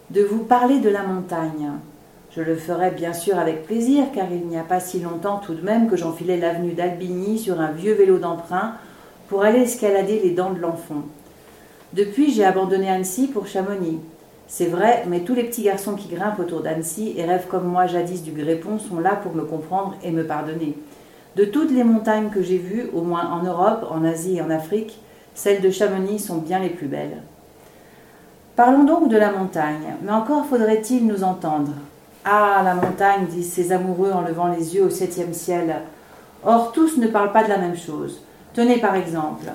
de vous parler de la montagne. Je le ferai bien sûr avec plaisir, car il n'y a pas si longtemps tout de même que j'enfilais l'avenue d'Albigny sur un vieux vélo d'emprunt pour aller escalader les dents de l'enfant. Depuis, j'ai abandonné Annecy pour Chamonix. C'est vrai, mais tous les petits garçons qui grimpent autour d'Annecy et rêvent comme moi jadis du Grépon sont là pour me comprendre et me pardonner. De toutes les montagnes que j'ai vues, au moins en Europe, en Asie et en Afrique, celles de Chamonix sont bien les plus belles. Parlons donc de la montagne, mais encore faudrait-il nous entendre. Ah, la montagne, disent ces amoureux en levant les yeux au septième ciel. Or, tous ne parlent pas de la même chose. Tenez par exemple.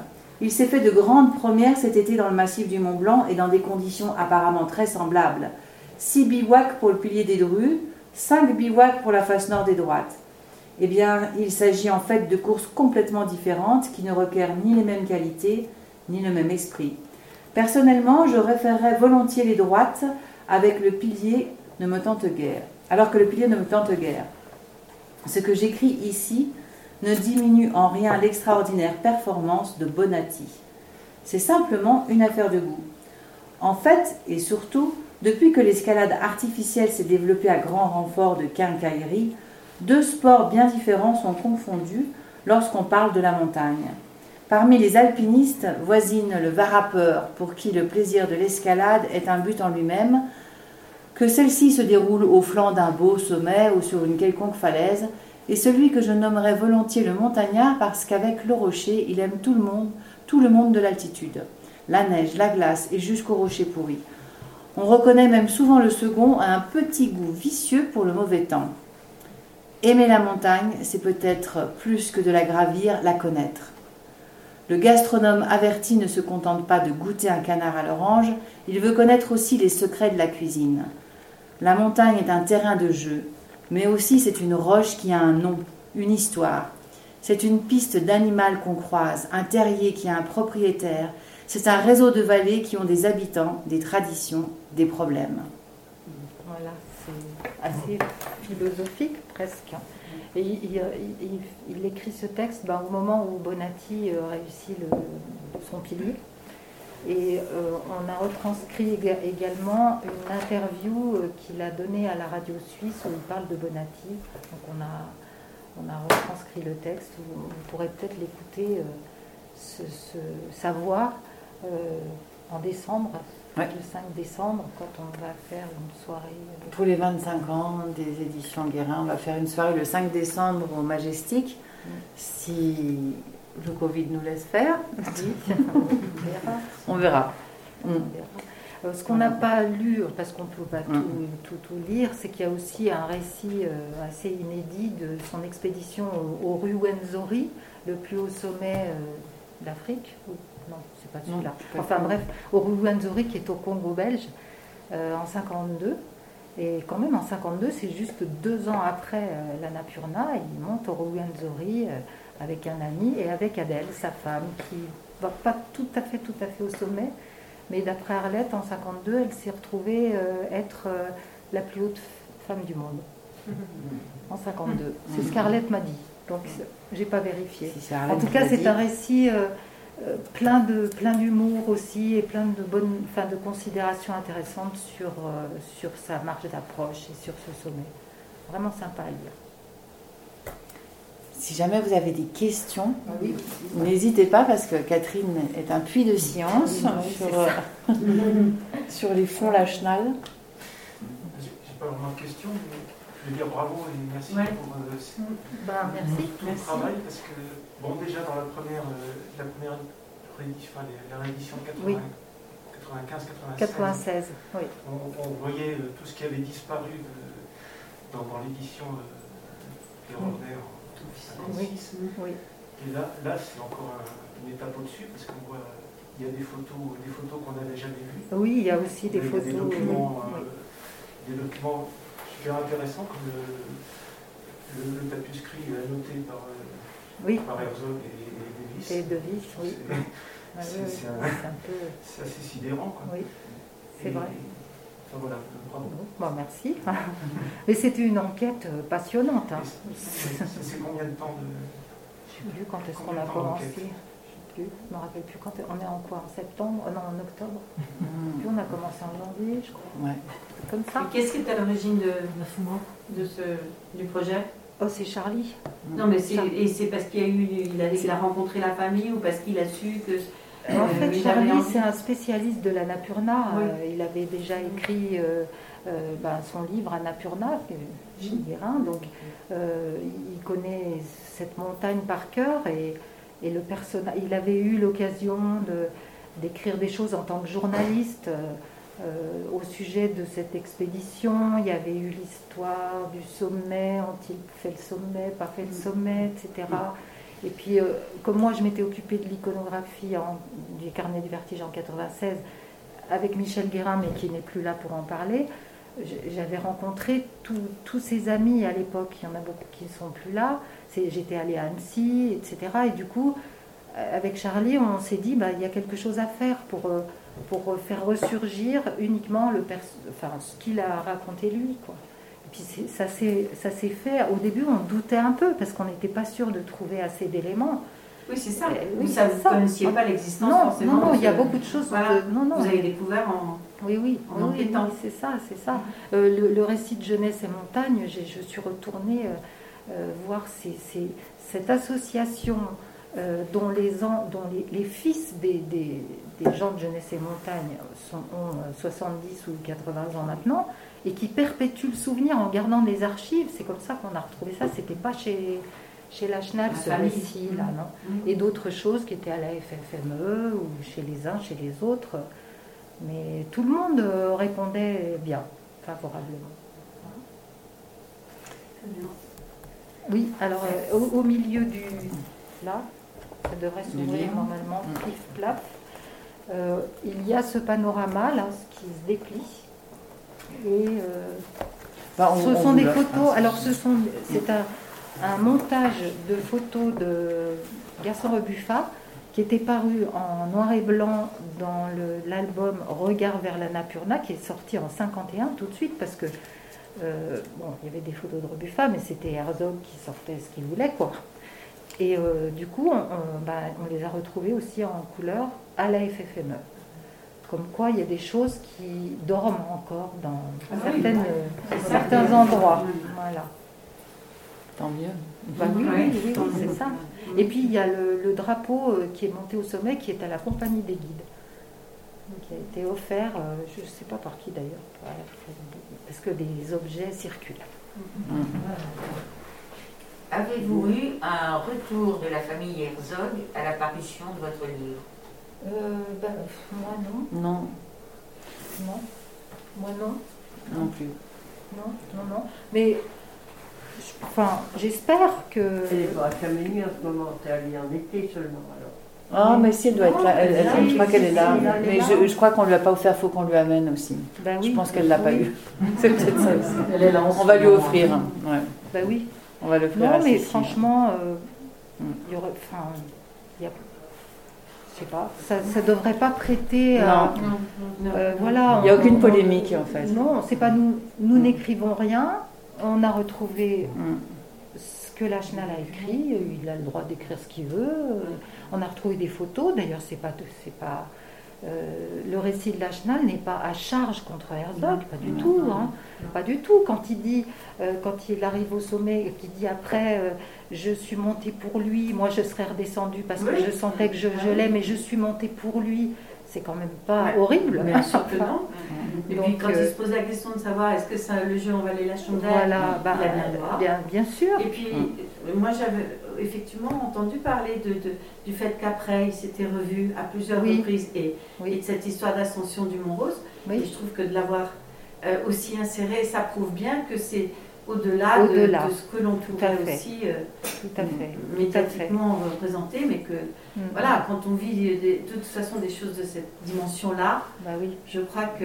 Il s'est fait de grandes premières cet été dans le massif du Mont Blanc et dans des conditions apparemment très semblables. Six bivouacs pour le pilier des Drues, cinq bivouacs pour la face nord des droites. Eh bien, il s'agit en fait de courses complètement différentes qui ne requièrent ni les mêmes qualités, ni le même esprit. Personnellement, je référerais volontiers les droites avec le pilier ne me tente guère, alors que le pilier ne me tente guère. Ce que j'écris ici ne diminue en rien l'extraordinaire performance de Bonatti. C'est simplement une affaire de goût. En fait, et surtout, depuis que l'escalade artificielle s'est développée à grand renfort de quincaillerie, deux sports bien différents sont confondus lorsqu'on parle de la montagne. Parmi les alpinistes voisine le varapeur, pour qui le plaisir de l'escalade est un but en lui-même, que celle-ci se déroule au flanc d'un beau sommet ou sur une quelconque falaise, et celui que je nommerais volontiers le montagnard parce qu'avec le rocher, il aime tout le monde, tout le monde de l'altitude, la neige, la glace et jusqu'au rocher pourri. On reconnaît même souvent le second à un petit goût vicieux pour le mauvais temps. Aimer la montagne, c'est peut-être plus que de la gravir, la connaître. Le gastronome averti ne se contente pas de goûter un canard à l'orange, il veut connaître aussi les secrets de la cuisine. La montagne est un terrain de jeu, mais aussi c'est une roche qui a un nom, une histoire. C'est une piste d'animal qu'on croise, un terrier qui a un propriétaire. C'est un réseau de vallées qui ont des habitants, des traditions, des problèmes. Voilà, c'est assez philosophique presque. Et il, écrit ce texte ben, au moment où Bonatti euh, réussit son pilier. Et euh, on a retranscrit éga- également une interview euh, qu'il a donnée à la radio suisse où il parle de Bonatti. Donc on a, on a retranscrit le texte. Vous, vous pourrez peut-être l'écouter, euh, ce- ce- sa voix, en décembre, Ouais. le 5 décembre, quand on va faire une soirée. Pour les 25 ans des éditions Guérin, on va faire une soirée le 5 décembre au Majestic, si le Covid nous laisse faire. On verra. On verra. Mm. Euh, Ce qu'on n'a pas lu, parce qu'on ne peut pas tout, Mm. tout- tout lire, c'est qu'il y a aussi un récit euh, assez inédit de son expédition au, Ruwenzori, le plus haut sommet euh, d'Afrique. Non, c'est pas celui-là. Enfin bref, au Ruwenzori qui est au Congo belge euh, en 52. Et quand même en 52, c'est juste deux ans après euh, l'Annapurna, il monte au Ruwenzori euh, avec un ami et avec Adèle, sa femme, qui va pas tout à fait, tout à fait au sommet, mais d'après Arlette, en 52, elle s'est retrouvée euh, être euh, la plus haute femme du monde. En 52. C'est ce qu'Arlette m'a dit. Donc, j'ai pas vérifié. Si En tout cas, c'est un récit euh, plein de plein d'humour aussi et plein de bonnes, enfin, de considérations intéressantes sur sur sa marge d'approche et sur ce sommet. Vraiment sympa à lire. Si jamais vous avez des questions, Oui. n'hésitez pas parce que Catherine est un puits de science Oui, sur, c'est euh, sur les fonds Lachenal. J'ai pas vraiment de questions, mais je veux dire bravo et merci Ouais. pour euh, Ben, merci. tout le travail parce que, bon, déjà dans la première, euh, la première réédition, enfin, les- la réédition de 80 Oui. 95-96, 96, oui. on, on voyait euh, tout ce qui avait disparu de- dans, dans l'édition euh, Oui. 56. Oui. Et là, là c'est encore un- une étape au-dessus parce qu'on voit il y a des photos, des photos qu'on n'avait jamais vues. Oui, il y a aussi des photos. Des documents, oui. euh, des documents super intéressants comme le, le, le tapuscrit annoté par, euh, Oui, par Herzog et, et Davis. et de vis, oui. C'est- oui, un- assez sidérant. Quoi. Oui, c'est Et- voilà, bravo. Bon, merci. Mais c'était une enquête euh, passionnante. hein. C'est- combien de temps de. Je ne sais plus quand est-ce qu'on a commencé. Je sais plus. Je me rappelle plus quand. On est en quoi En septembre Euh, Non, en octobre. Mm. Puis on a commencé en janvier, je crois. Ouais. Comme ça. Et qu'est-ce qui est à l'origine de, de ce, du projet? Oh, c'est Charlie. Non, mais c'est, Ça. et c'est parce qu'il a eu, il a, il a rencontré la famille ou parce qu'il a su que. En euh, fait, il Charlie, c'est un spécialiste de la Napurna. Oui. Euh, il avait déjà écrit euh, ben, son livre Annapurna Guérin. Donc, il connaît cette montagne par cœur et, et le personnage. Il avait eu l'occasion de- d'écrire des choses en tant que journaliste. euh, au sujet de cette expédition, il y avait eu l'histoire du sommet, ont-ils fait le sommet, pas fait le sommet, etc. Et puis, euh, comme moi, je m'étais occupée de l'iconographie du carnet du vertige en 96 avec Michel Guérin, mais qui n'est plus là pour en parler, j'avais rencontré tous- ses amis à l'époque. Il y en a beaucoup qui ne sont plus là. J'étais allée à Annecy, etc. Et du coup, euh, avec Charlie, on s'est dit, bah, il y a quelque chose à faire pour, euh, faire ressurgir uniquement ce qu'il a raconté lui. Quoi. Puis ça s'est ça fait. Au début, on doutait un peu parce qu'on n'était pas sûr de trouver assez d'éléments. Oui, c'est ça. Euh, oui, vous ne ça. connaissiez pas l'existence Non, forcément. non, non, il y a beaucoup de choses. Voilà. de- non, non, Vous avez découvert en. oui, oui, en oui, oui, c'est ça, c'est ça. Euh, le, le récit de jeunesse et montagne, je suis retournée euh, voir ces- ces- cette association euh, dont, les, en- dont les, les fils des, des- des gens de jeunesse et montagne sont, ont euh, 70 ou 80 ans maintenant et qui perpétuent le souvenir en gardant des archives. C'est comme ça qu'on a retrouvé ça. C'était pas chez chez la Schnapp, La ce famille. récit là, non Mhm. et d'autres choses qui étaient à la FFME ou chez les uns, chez les autres. Mais tout le monde euh, répondait bien, favorablement. Oui, alors euh, au, au milieu du. Là, ça devrait s'ouvrir normalement, Mm. plif plaf. Euh, il y a ce panorama là, ce qui se déplie. Et euh, Bah, on- ce on sont des photos. Alors, ce sont, c'est un, un montage de photos de Gaston Rebuffa qui était paru en noir et blanc dans l'album Regard vers la Napurna, qui est sorti en 51 tout de suite, parce que euh, bon, il y avait des photos de Rebuffa, mais c'était Herzog qui sortait ce qu'il voulait, quoi. Et euh, du coup, on, on- bah, on les a retrouvés aussi en couleur à la FFME. Comme quoi, il y a des choses qui dorment encore dans Ah certaines, euh, certains endroits. Voilà. Tant mieux. Bah oui, oui, oui, oui, c'est ça. Et puis il y a le, le drapeau euh, qui est monté au sommet, qui est à la compagnie des guides, qui a été offert, euh, je ne sais pas par qui d'ailleurs, par- parce que des objets circulent. Avez-vous eu un retour de la famille Herzog à l'apparition de votre livre? Euh, ben, pff, moi non, Non, non, moi non, non plus. non, non, non. Mais je- enfin, j'espère que. Elle est pas à Chamonix en ce moment, c'est allée en été seulement alors. Ah, mais si, elle doit être là. Elle- elle- Oui, je crois qu'elle est là. elle est Mais je, je crois qu'on ne lui a pas offert, il faut qu'on lui amène aussi. Ben Je oui, pense qu'elle ne l'a pas oui. eu. C'est peut-être ça aussi. Elle est là en On ce va lui moment. offrir. Ouais, Ben oui. on va l'offrir Non, à mais Cécile. franchement, euh, Mm. il y aurait. Enfin. Je sais pas, ça ne devrait pas prêter à. Non. euh, voilà, Il n'y a on- aucune on- polémique en fait. Non, c'est pas nous. Nous Mm. n'écrivons rien. On a retrouvé Mm. ce que la Chenal a écrit. Il a le droit d'écrire ce qu'il veut. On a retrouvé des photos. D'ailleurs, c'est pas, c'est pas. euh, le récit de la Chenal n'est pas à charge contre Herzog, pas du Non. tout, hein. pas du tout. Quand il dit, euh, quand il arrive au sommet, et qu'il dit après, euh, je suis monté pour lui, moi je serais redescendu parce que je sentais que je, je Ah et je suis monté pour lui. C'est quand même pas Ouais. horrible. Bien sûr que non. Et puis quand euh, il se pose la question de savoir est-ce que ça, le jeu en valait la chandelle, Voilà, bah, il a bien droit. bien, bien sûr. Et puis, euh, moi, j'avais effectivement entendu parler de, de- du fait qu'après, il s'était revu à plusieurs Oui. reprises et, de cette histoire d'ascension du Mont Rose. Et je trouve que de l'avoir euh, aussi inséré, ça prouve bien que c'est au-delà de, ce que l'on pourrait aussi euh, Tout à fait. Médiatiquement représenter, mais que Mm. voilà, quand on vit des- de toute façon des choses de cette dimension-là, Bah oui. je crois que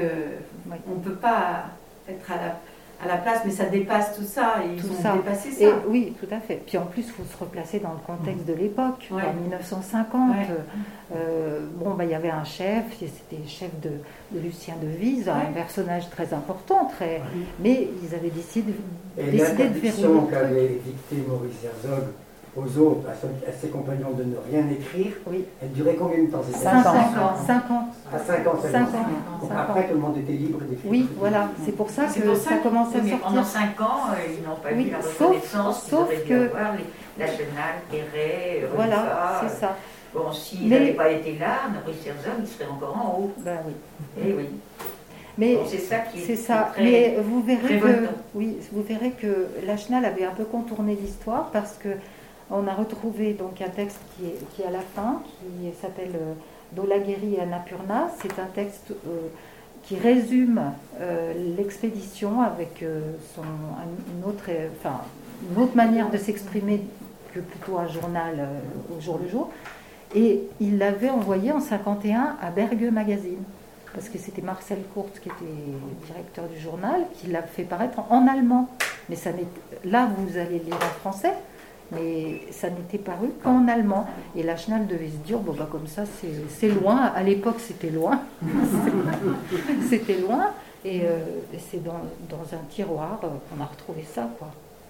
Oui. on ne peut pas être à la, à la place, mais ça dépasse tout ça et ils Tout ont ça. dépassé ça. Et oui, tout à fait. Puis en plus, il faut se replacer dans le contexte de l'époque, Ouais. en 1950. Ouais. Euh, bon, bah, il y avait un chef, c'était le chef de, de Lucien Devise, un Ouais. personnage très important, très... mais ils avaient décidé, Et décidé de faire une autre. qu'avait dictée Maurice Herzog aux autres, à, son- à ses compagnons de ne rien écrire, Oui. elle durait combien de temps cette Cinq ans. interdiction ans. Cinq ans. À 5 ans Cinq seulement. ans. Donc Cinq après, tout le monde était libre d'écrire. Oui, voilà. C'est pour ça que pour ça ça commence à Mais pendant sortir. 5 ans, euh, ils n'ont pas Oui, vu la sauf- reconnaissance. sauf que- avoir les- la Chenal, Perret, Voilà, c'est ça. Bon, s'ils Mais- n'avaient pas été là, Maurice Herzog, il serait encore en haut. Ben oui. Eh oui. Mais Bon, c'est ça qui est, ça, est très- mais vous verrez que oui, vous verrez que Lachenal avait un peu contourné l'histoire parce que on a retrouvé donc un texte qui est, qui à la fin, qui s'appelle euh, Dolagueri et Annapurna. C'est un texte euh, qui résume euh, l'expédition avec son, un- une, autre, enfin, une autre manière de s'exprimer que plutôt un journal au jour le jour. Et il l'avait envoyé en 51 à Bergue Magazine parce que c'était Marcel Courte qui était directeur du journal, qui l'a fait paraître en, allemand. Mais ça là, vous allez le lire en français, mais ça n'était paru qu'en allemand. Et la Chenal devait se dire, bon, bah, comme ça, c'est c'est loin. À l'époque, c'était loin. c'était loin. Et, euh, et c'est dans, dans un tiroir euh, qu'on a retrouvé ça, quoi.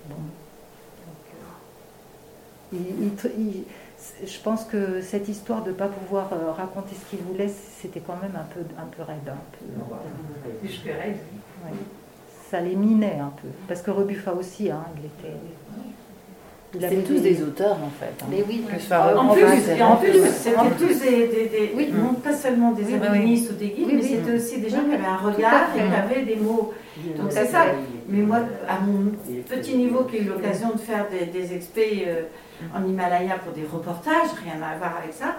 Bon. Donc, euh, il- il tr- il- je pense que cette histoire de ne pas pouvoir euh, raconter ce qu'il voulait, c'était quand même un peu, un peu raide. Un peu, Plus que raide. ouais. Ça les minait un peu. Parce que Rebuffa aussi, hein, il était. C'est tous des auteurs en fait. hein. Mais oui, Que soit En plus, en plus, c'était tous des, des- des- Oui. non pas seulement des Oui, ou des guides, mais c'était aussi des gens qui avaient un regard et qui avaient des mots. Donc c'est ça. Mais moi, à mon petit niveau, qui ai eu l'occasion de faire des, des expés euh, en Himalaya pour des reportages, rien à voir avec ça,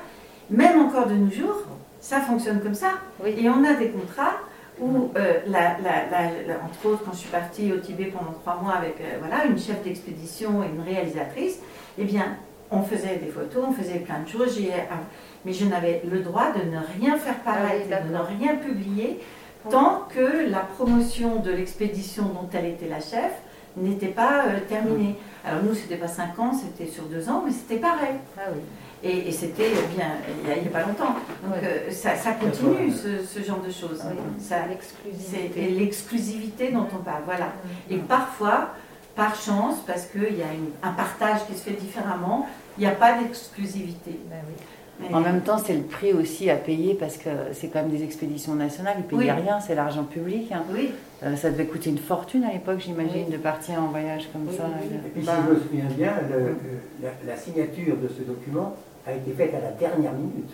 même encore de nos jours, ça fonctionne comme ça. Et on a des contrats où, euh, la- la- la- la- entre autres, quand je suis partie au Tibet pendant trois mois avec euh, voilà, une chef d'expédition et une réalisatrice, eh bien, on faisait des photos, on faisait plein de choses, euh, mais je n'avais le droit de ne rien faire Ah oui, paraître, de ne rien publier, tant que la promotion de l'expédition dont elle était la chef n'était pas euh, terminée. Alors nous, c'était pas cinq ans, c'était sur deux ans, mais c'était pareil. Ah oui. Et, et c'était bien il n'y a, il y a pas longtemps. Donc Ouais. euh, ça, ça continue, ce, ce genre de choses. Oui. Ça- c'est L'exclusivité. l'exclusivité dont on parle. Voilà. Et parfois, par chance, parce qu'il y a une- un partage qui se fait différemment, il n'y a pas d'exclusivité. Ben oui. Mais- En même temps, c'est le prix aussi à payer parce que c'est quand même des expéditions nationales. Ils payaient Oui. rien, c'est l'argent public. hein. oui, Euh, ça devait coûter une fortune à l'époque, j'imagine, Oui. de partir en voyage comme Oui, ça. oui, oui. Et puis, Bah, si je me souviens bien, le- euh, la, la signature de ce document a été faite à la dernière minute,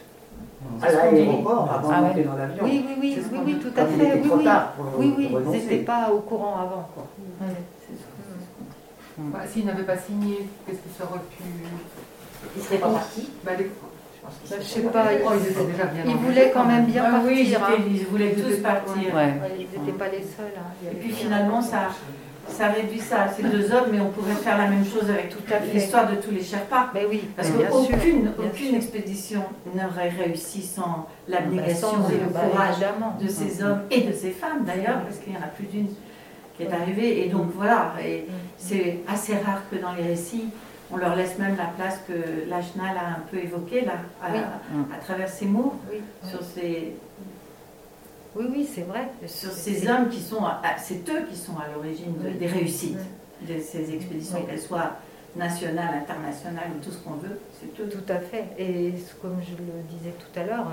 à l'aéroport, avant Ah de ouais. monter dans l'avion. Oui, oui, oui, oui, oui, tout à fait. était Oui, trop oui. tard pour, Oui, oui, ils n'étaient pas au courant avant, quoi. Bah, S'ils n'avaient pas signé, qu'est-ce que ça aurait pu. Ils seraient pas partis. Bah, les- Je qu'ils Bah, sais pas pas, Oh, ils étaient déjà bien Ils engagés, voulaient quand même bien Ah oui, ils, partir. hein. étaient- ils voulaient tous partir. ouais. Ouais, Ils n'étaient pas les seuls. hein. Et puis finalement, ça, ça réduit ça à ces deux hommes, mais on pourrait faire la même chose avec Tout à fait. l'histoire de tous les Sherpas. Mais oui, Parce qu'aucune aucune expédition n'aurait réussi sans Bah, l'abnégation sans- et le bah, courage de ces hommes et de ces femmes d'ailleurs, parce qu'il y en a plus d'une qui est arrivée. Et donc voilà, et Mm. c'est assez rare que dans les récits, on leur laisse même la place que Lachenal a un peu évoquée là, à, Oui. à travers ces mots, Oui, sur ces, oui, oui, c'est vrai. sur C'est- ces hommes qui sont, c'est eux qui sont à l'origine de- Oui. des réussites de ces expéditions, Oui. qu'elles soient nationales, internationales ou tout ce qu'on veut, c'est eux. Tout à fait. Et comme je le disais tout à l'heure,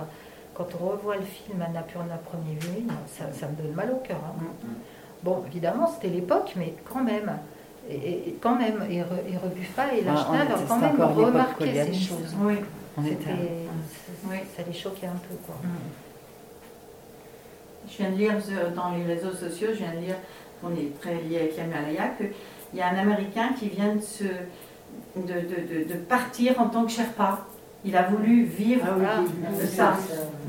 quand on revoit le film Annapurna Premier Venu, ça, ça me donne mal au cœur. hein. Bon, évidemment, c'était l'époque, mais quand même. Et, quand même, et, Re- et Rebuffa et Ah, Lachenal on ont était- quand même remarqué ces choses. Oui. on C'était- était. Oui. Ça les choquait un peu, quoi. Je viens de lire euh, dans les réseaux sociaux, je viens de lire, on est très lié avec l'Himalaya, qu'il y a un Américain qui vient de, se, de, de- de- de partir en tant que Sherpa. Il a voulu vivre Ah, de ça.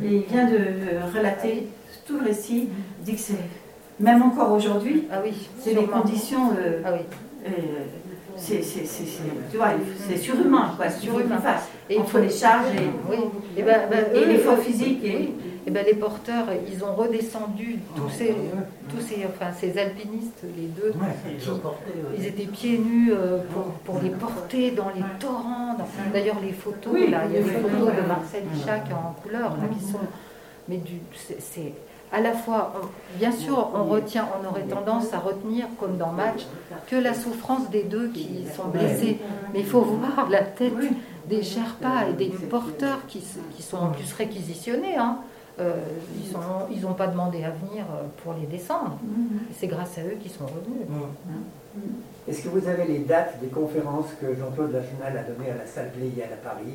Et il vient de relater tout le récit. Il dit que c'est Même encore aujourd'hui, Ah oui, c'est des sûrement. conditions. euh, Ah oui. euh, c'est, c'est, c'est, c'est- tu vois, c'est surhumain, quoi, surhumain. Entre faut- les charges et, Oui. Et, ben, ben, et l'effort physique. Et, Et ben, les porteurs, ils ont redescendu tous ces, tous ces, enfin, ces alpinistes, les deux, Ils ont porté, ouais. ils étaient pieds nus euh, pour, pour les porter dans les torrents. D'ailleurs, les photos, Oui, là, il y a des photos de Marcel Ichac en couleur, là, qui sont. Mais du, c'est- c'est à la fois, on- bien sûr, on retient, on aurait tendance à retenir, comme dans Match, que la souffrance des deux qui sont blessés. Mais il faut voir la tête des Sherpas et des porteurs qui, qui sont en plus réquisitionnés. hein. Euh, ils n'ont ils ont pas demandé à venir euh, pour les descendre. Et C'est grâce à eux qu'ils sont revenus. Est-ce que vous avez les dates des conférences que Jean-Claude Lachenal a données à la salle Pléiade à Paris?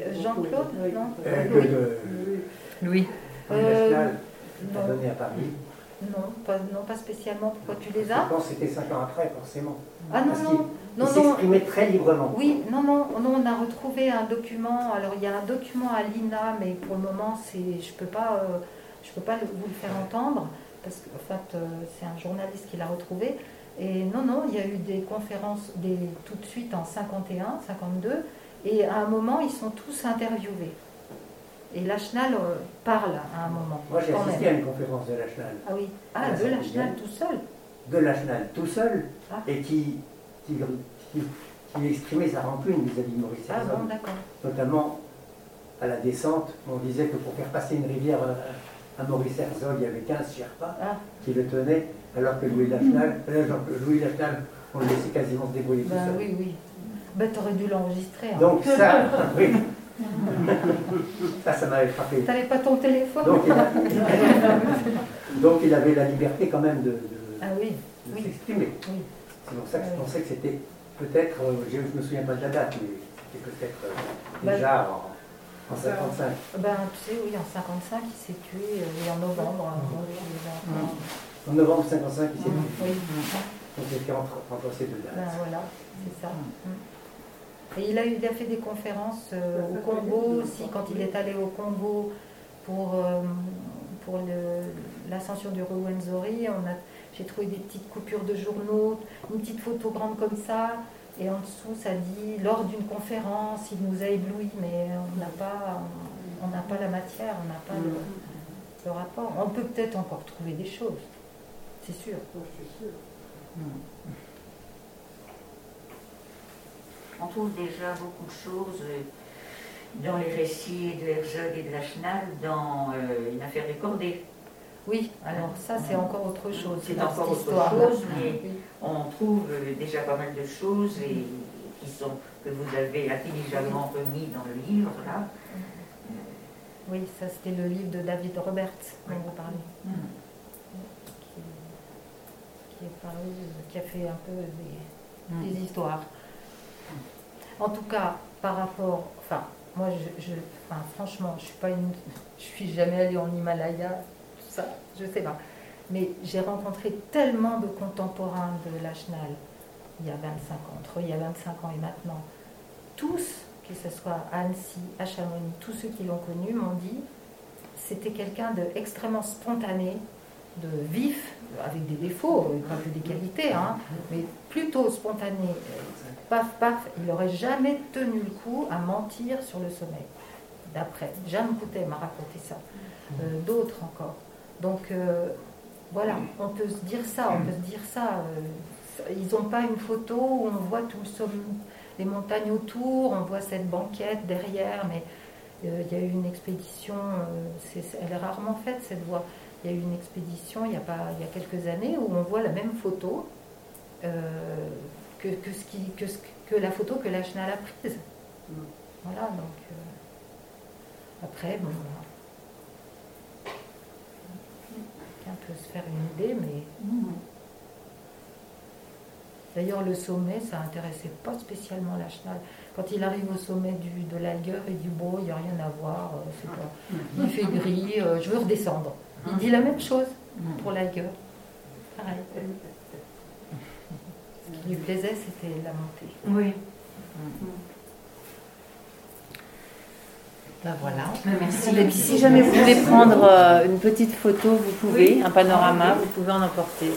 Euh, Jean-Claude, non euh, Louis. le- Euh, a non. donné à Paris Non, pas, non, pas spécialement. Pourquoi tu les Je as pense que c'était cinq ans après, forcément. Ah non, Parce non. Non, non. très librement. Oui, non, non, non, on a retrouvé un document. Alors il y a un document à l'INA, mais pour le moment, c'est, je peux pas, euh, je peux pas vous le faire entendre parce que en fait, euh, c'est un journaliste qui l'a retrouvé. Et non, non, il y a eu des conférences des, tout de suite en 51, 52, et à un moment, ils sont tous interviewés. Et Lachenal euh, parle à un moment. Moi, j'ai assisté même. à une conférence de Lachenal, Ah oui, ah, Ah, de Lachenal tout seul. de Lachenal tout seul, Ah. et qui, qui, qui- qui exprimait sa rancune vis-à-vis de Maurice Ah bon. Notamment à la descente, on disait que pour faire passer une rivière à, à Maurice Herzog, il y avait 15 Sherpas Ah. qui le tenaient, alors que Louis Lachenal, euh, Louis Lachenal, on le laissait quasiment se débrouiller tout Ben seul. oui, oui. Ben t'aurais dû l'enregistrer. hein. Donc ça, oui. ça, ça m'avait frappé. T'avais pas ton téléphone Donc il, a- donc il avait la liberté quand même de, de- Ah oui, de oui. s'exprimer. Oui. C'est pour ça que je pensais que c'était peut-être, euh, je ne me souviens pas de la date, mais c'était peut-être euh, Bah, déjà en, en 55. Ben, tu sais, oui, en 55, il s'est tué, euh, oui, en novembre. hein, En novembre 55, il s'est tué. Oui, Donc c'était entre, entre ces deux ben dates. voilà, c'est ça. Et il a, il a fait des conférences euh, au Congo aussi, quand il est allé au Congo pour, euh, pour l'ascension du Rwenzori. On a, j'ai trouvé des petites coupures de journaux, une petite photo grande comme ça. Et en dessous, ça dit lors d'une conférence, il nous a éblouis, mais on n'a pas, on n'a pas la matière, on n'a pas le, le rapport. On peut peut-être encore trouver des choses, c'est sûr. On trouve déjà beaucoup de choses euh, dans les récits de Herzog et de Lachenal dans euh, une affaire décordée. Oui, alors ça c'est encore autre chose. C'est encore cette autre chose, mais on trouve euh, déjà pas mal de choses et qui sont que vous avez intelligemment remis dans le livre là. Oui, ça c'était le livre de David Roberts dont vous parlez. Qui, qui est paru, qui a fait un peu des, des histoires. En tout cas, par rapport, enfin, moi, je, je- enfin, franchement, je suis pas une, je suis jamais allée en Himalaya, ça, je sais pas. Mais j'ai rencontré tellement de contemporains de Lachenal il y a 25 ans, entre il y a 25 ans et maintenant. Tous, que ce soit à Annecy, à Chamonix, tous ceux qui l'ont connu m'ont dit c'était quelqu'un d'extrêmement spontané, de vif, avec des défauts, pas que des qualités, hein, mais plutôt spontané. Paf, paf, il n'aurait jamais tenu le coup à mentir sur le sommeil. D'après, Jeanne Coutet m'a raconté ça. Euh, D'autres encore. Donc euh, voilà, on peut se dire ça, on peut se dire ça. euh, ils n'ont pas une photo où on voit tout le somme, les montagnes autour, on voit cette banquette derrière, mais euh, il y a eu une expédition, euh, elle est rarement faite cette voie. Il y a eu une expédition il y a, pas, il y a quelques années où on voit la même photo que, que, ce qui, que, ce- que la photo que la Chenal a prise. Voilà, donc. après, bon. Chacun peut se faire une idée, mais. D'ailleurs, le sommet, ça intéressait pas spécialement la Chenal. Quand il arrive au sommet du, de l'Alguer, il dit Bon, il n'y a rien à voir, euh, c'est pas. Il fait gris, euh, je veux redescendre. Il dit la même chose pour l'Alguer. Pareil. Ce qui lui plaisait, c'était la montée. Oui. Ben voilà. Merci. Et puis si jamais vous voulez prendre euh, une petite photo, vous pouvez, un panorama, vous pouvez en emporter.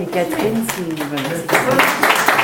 Et Catherine, si, voilà, si-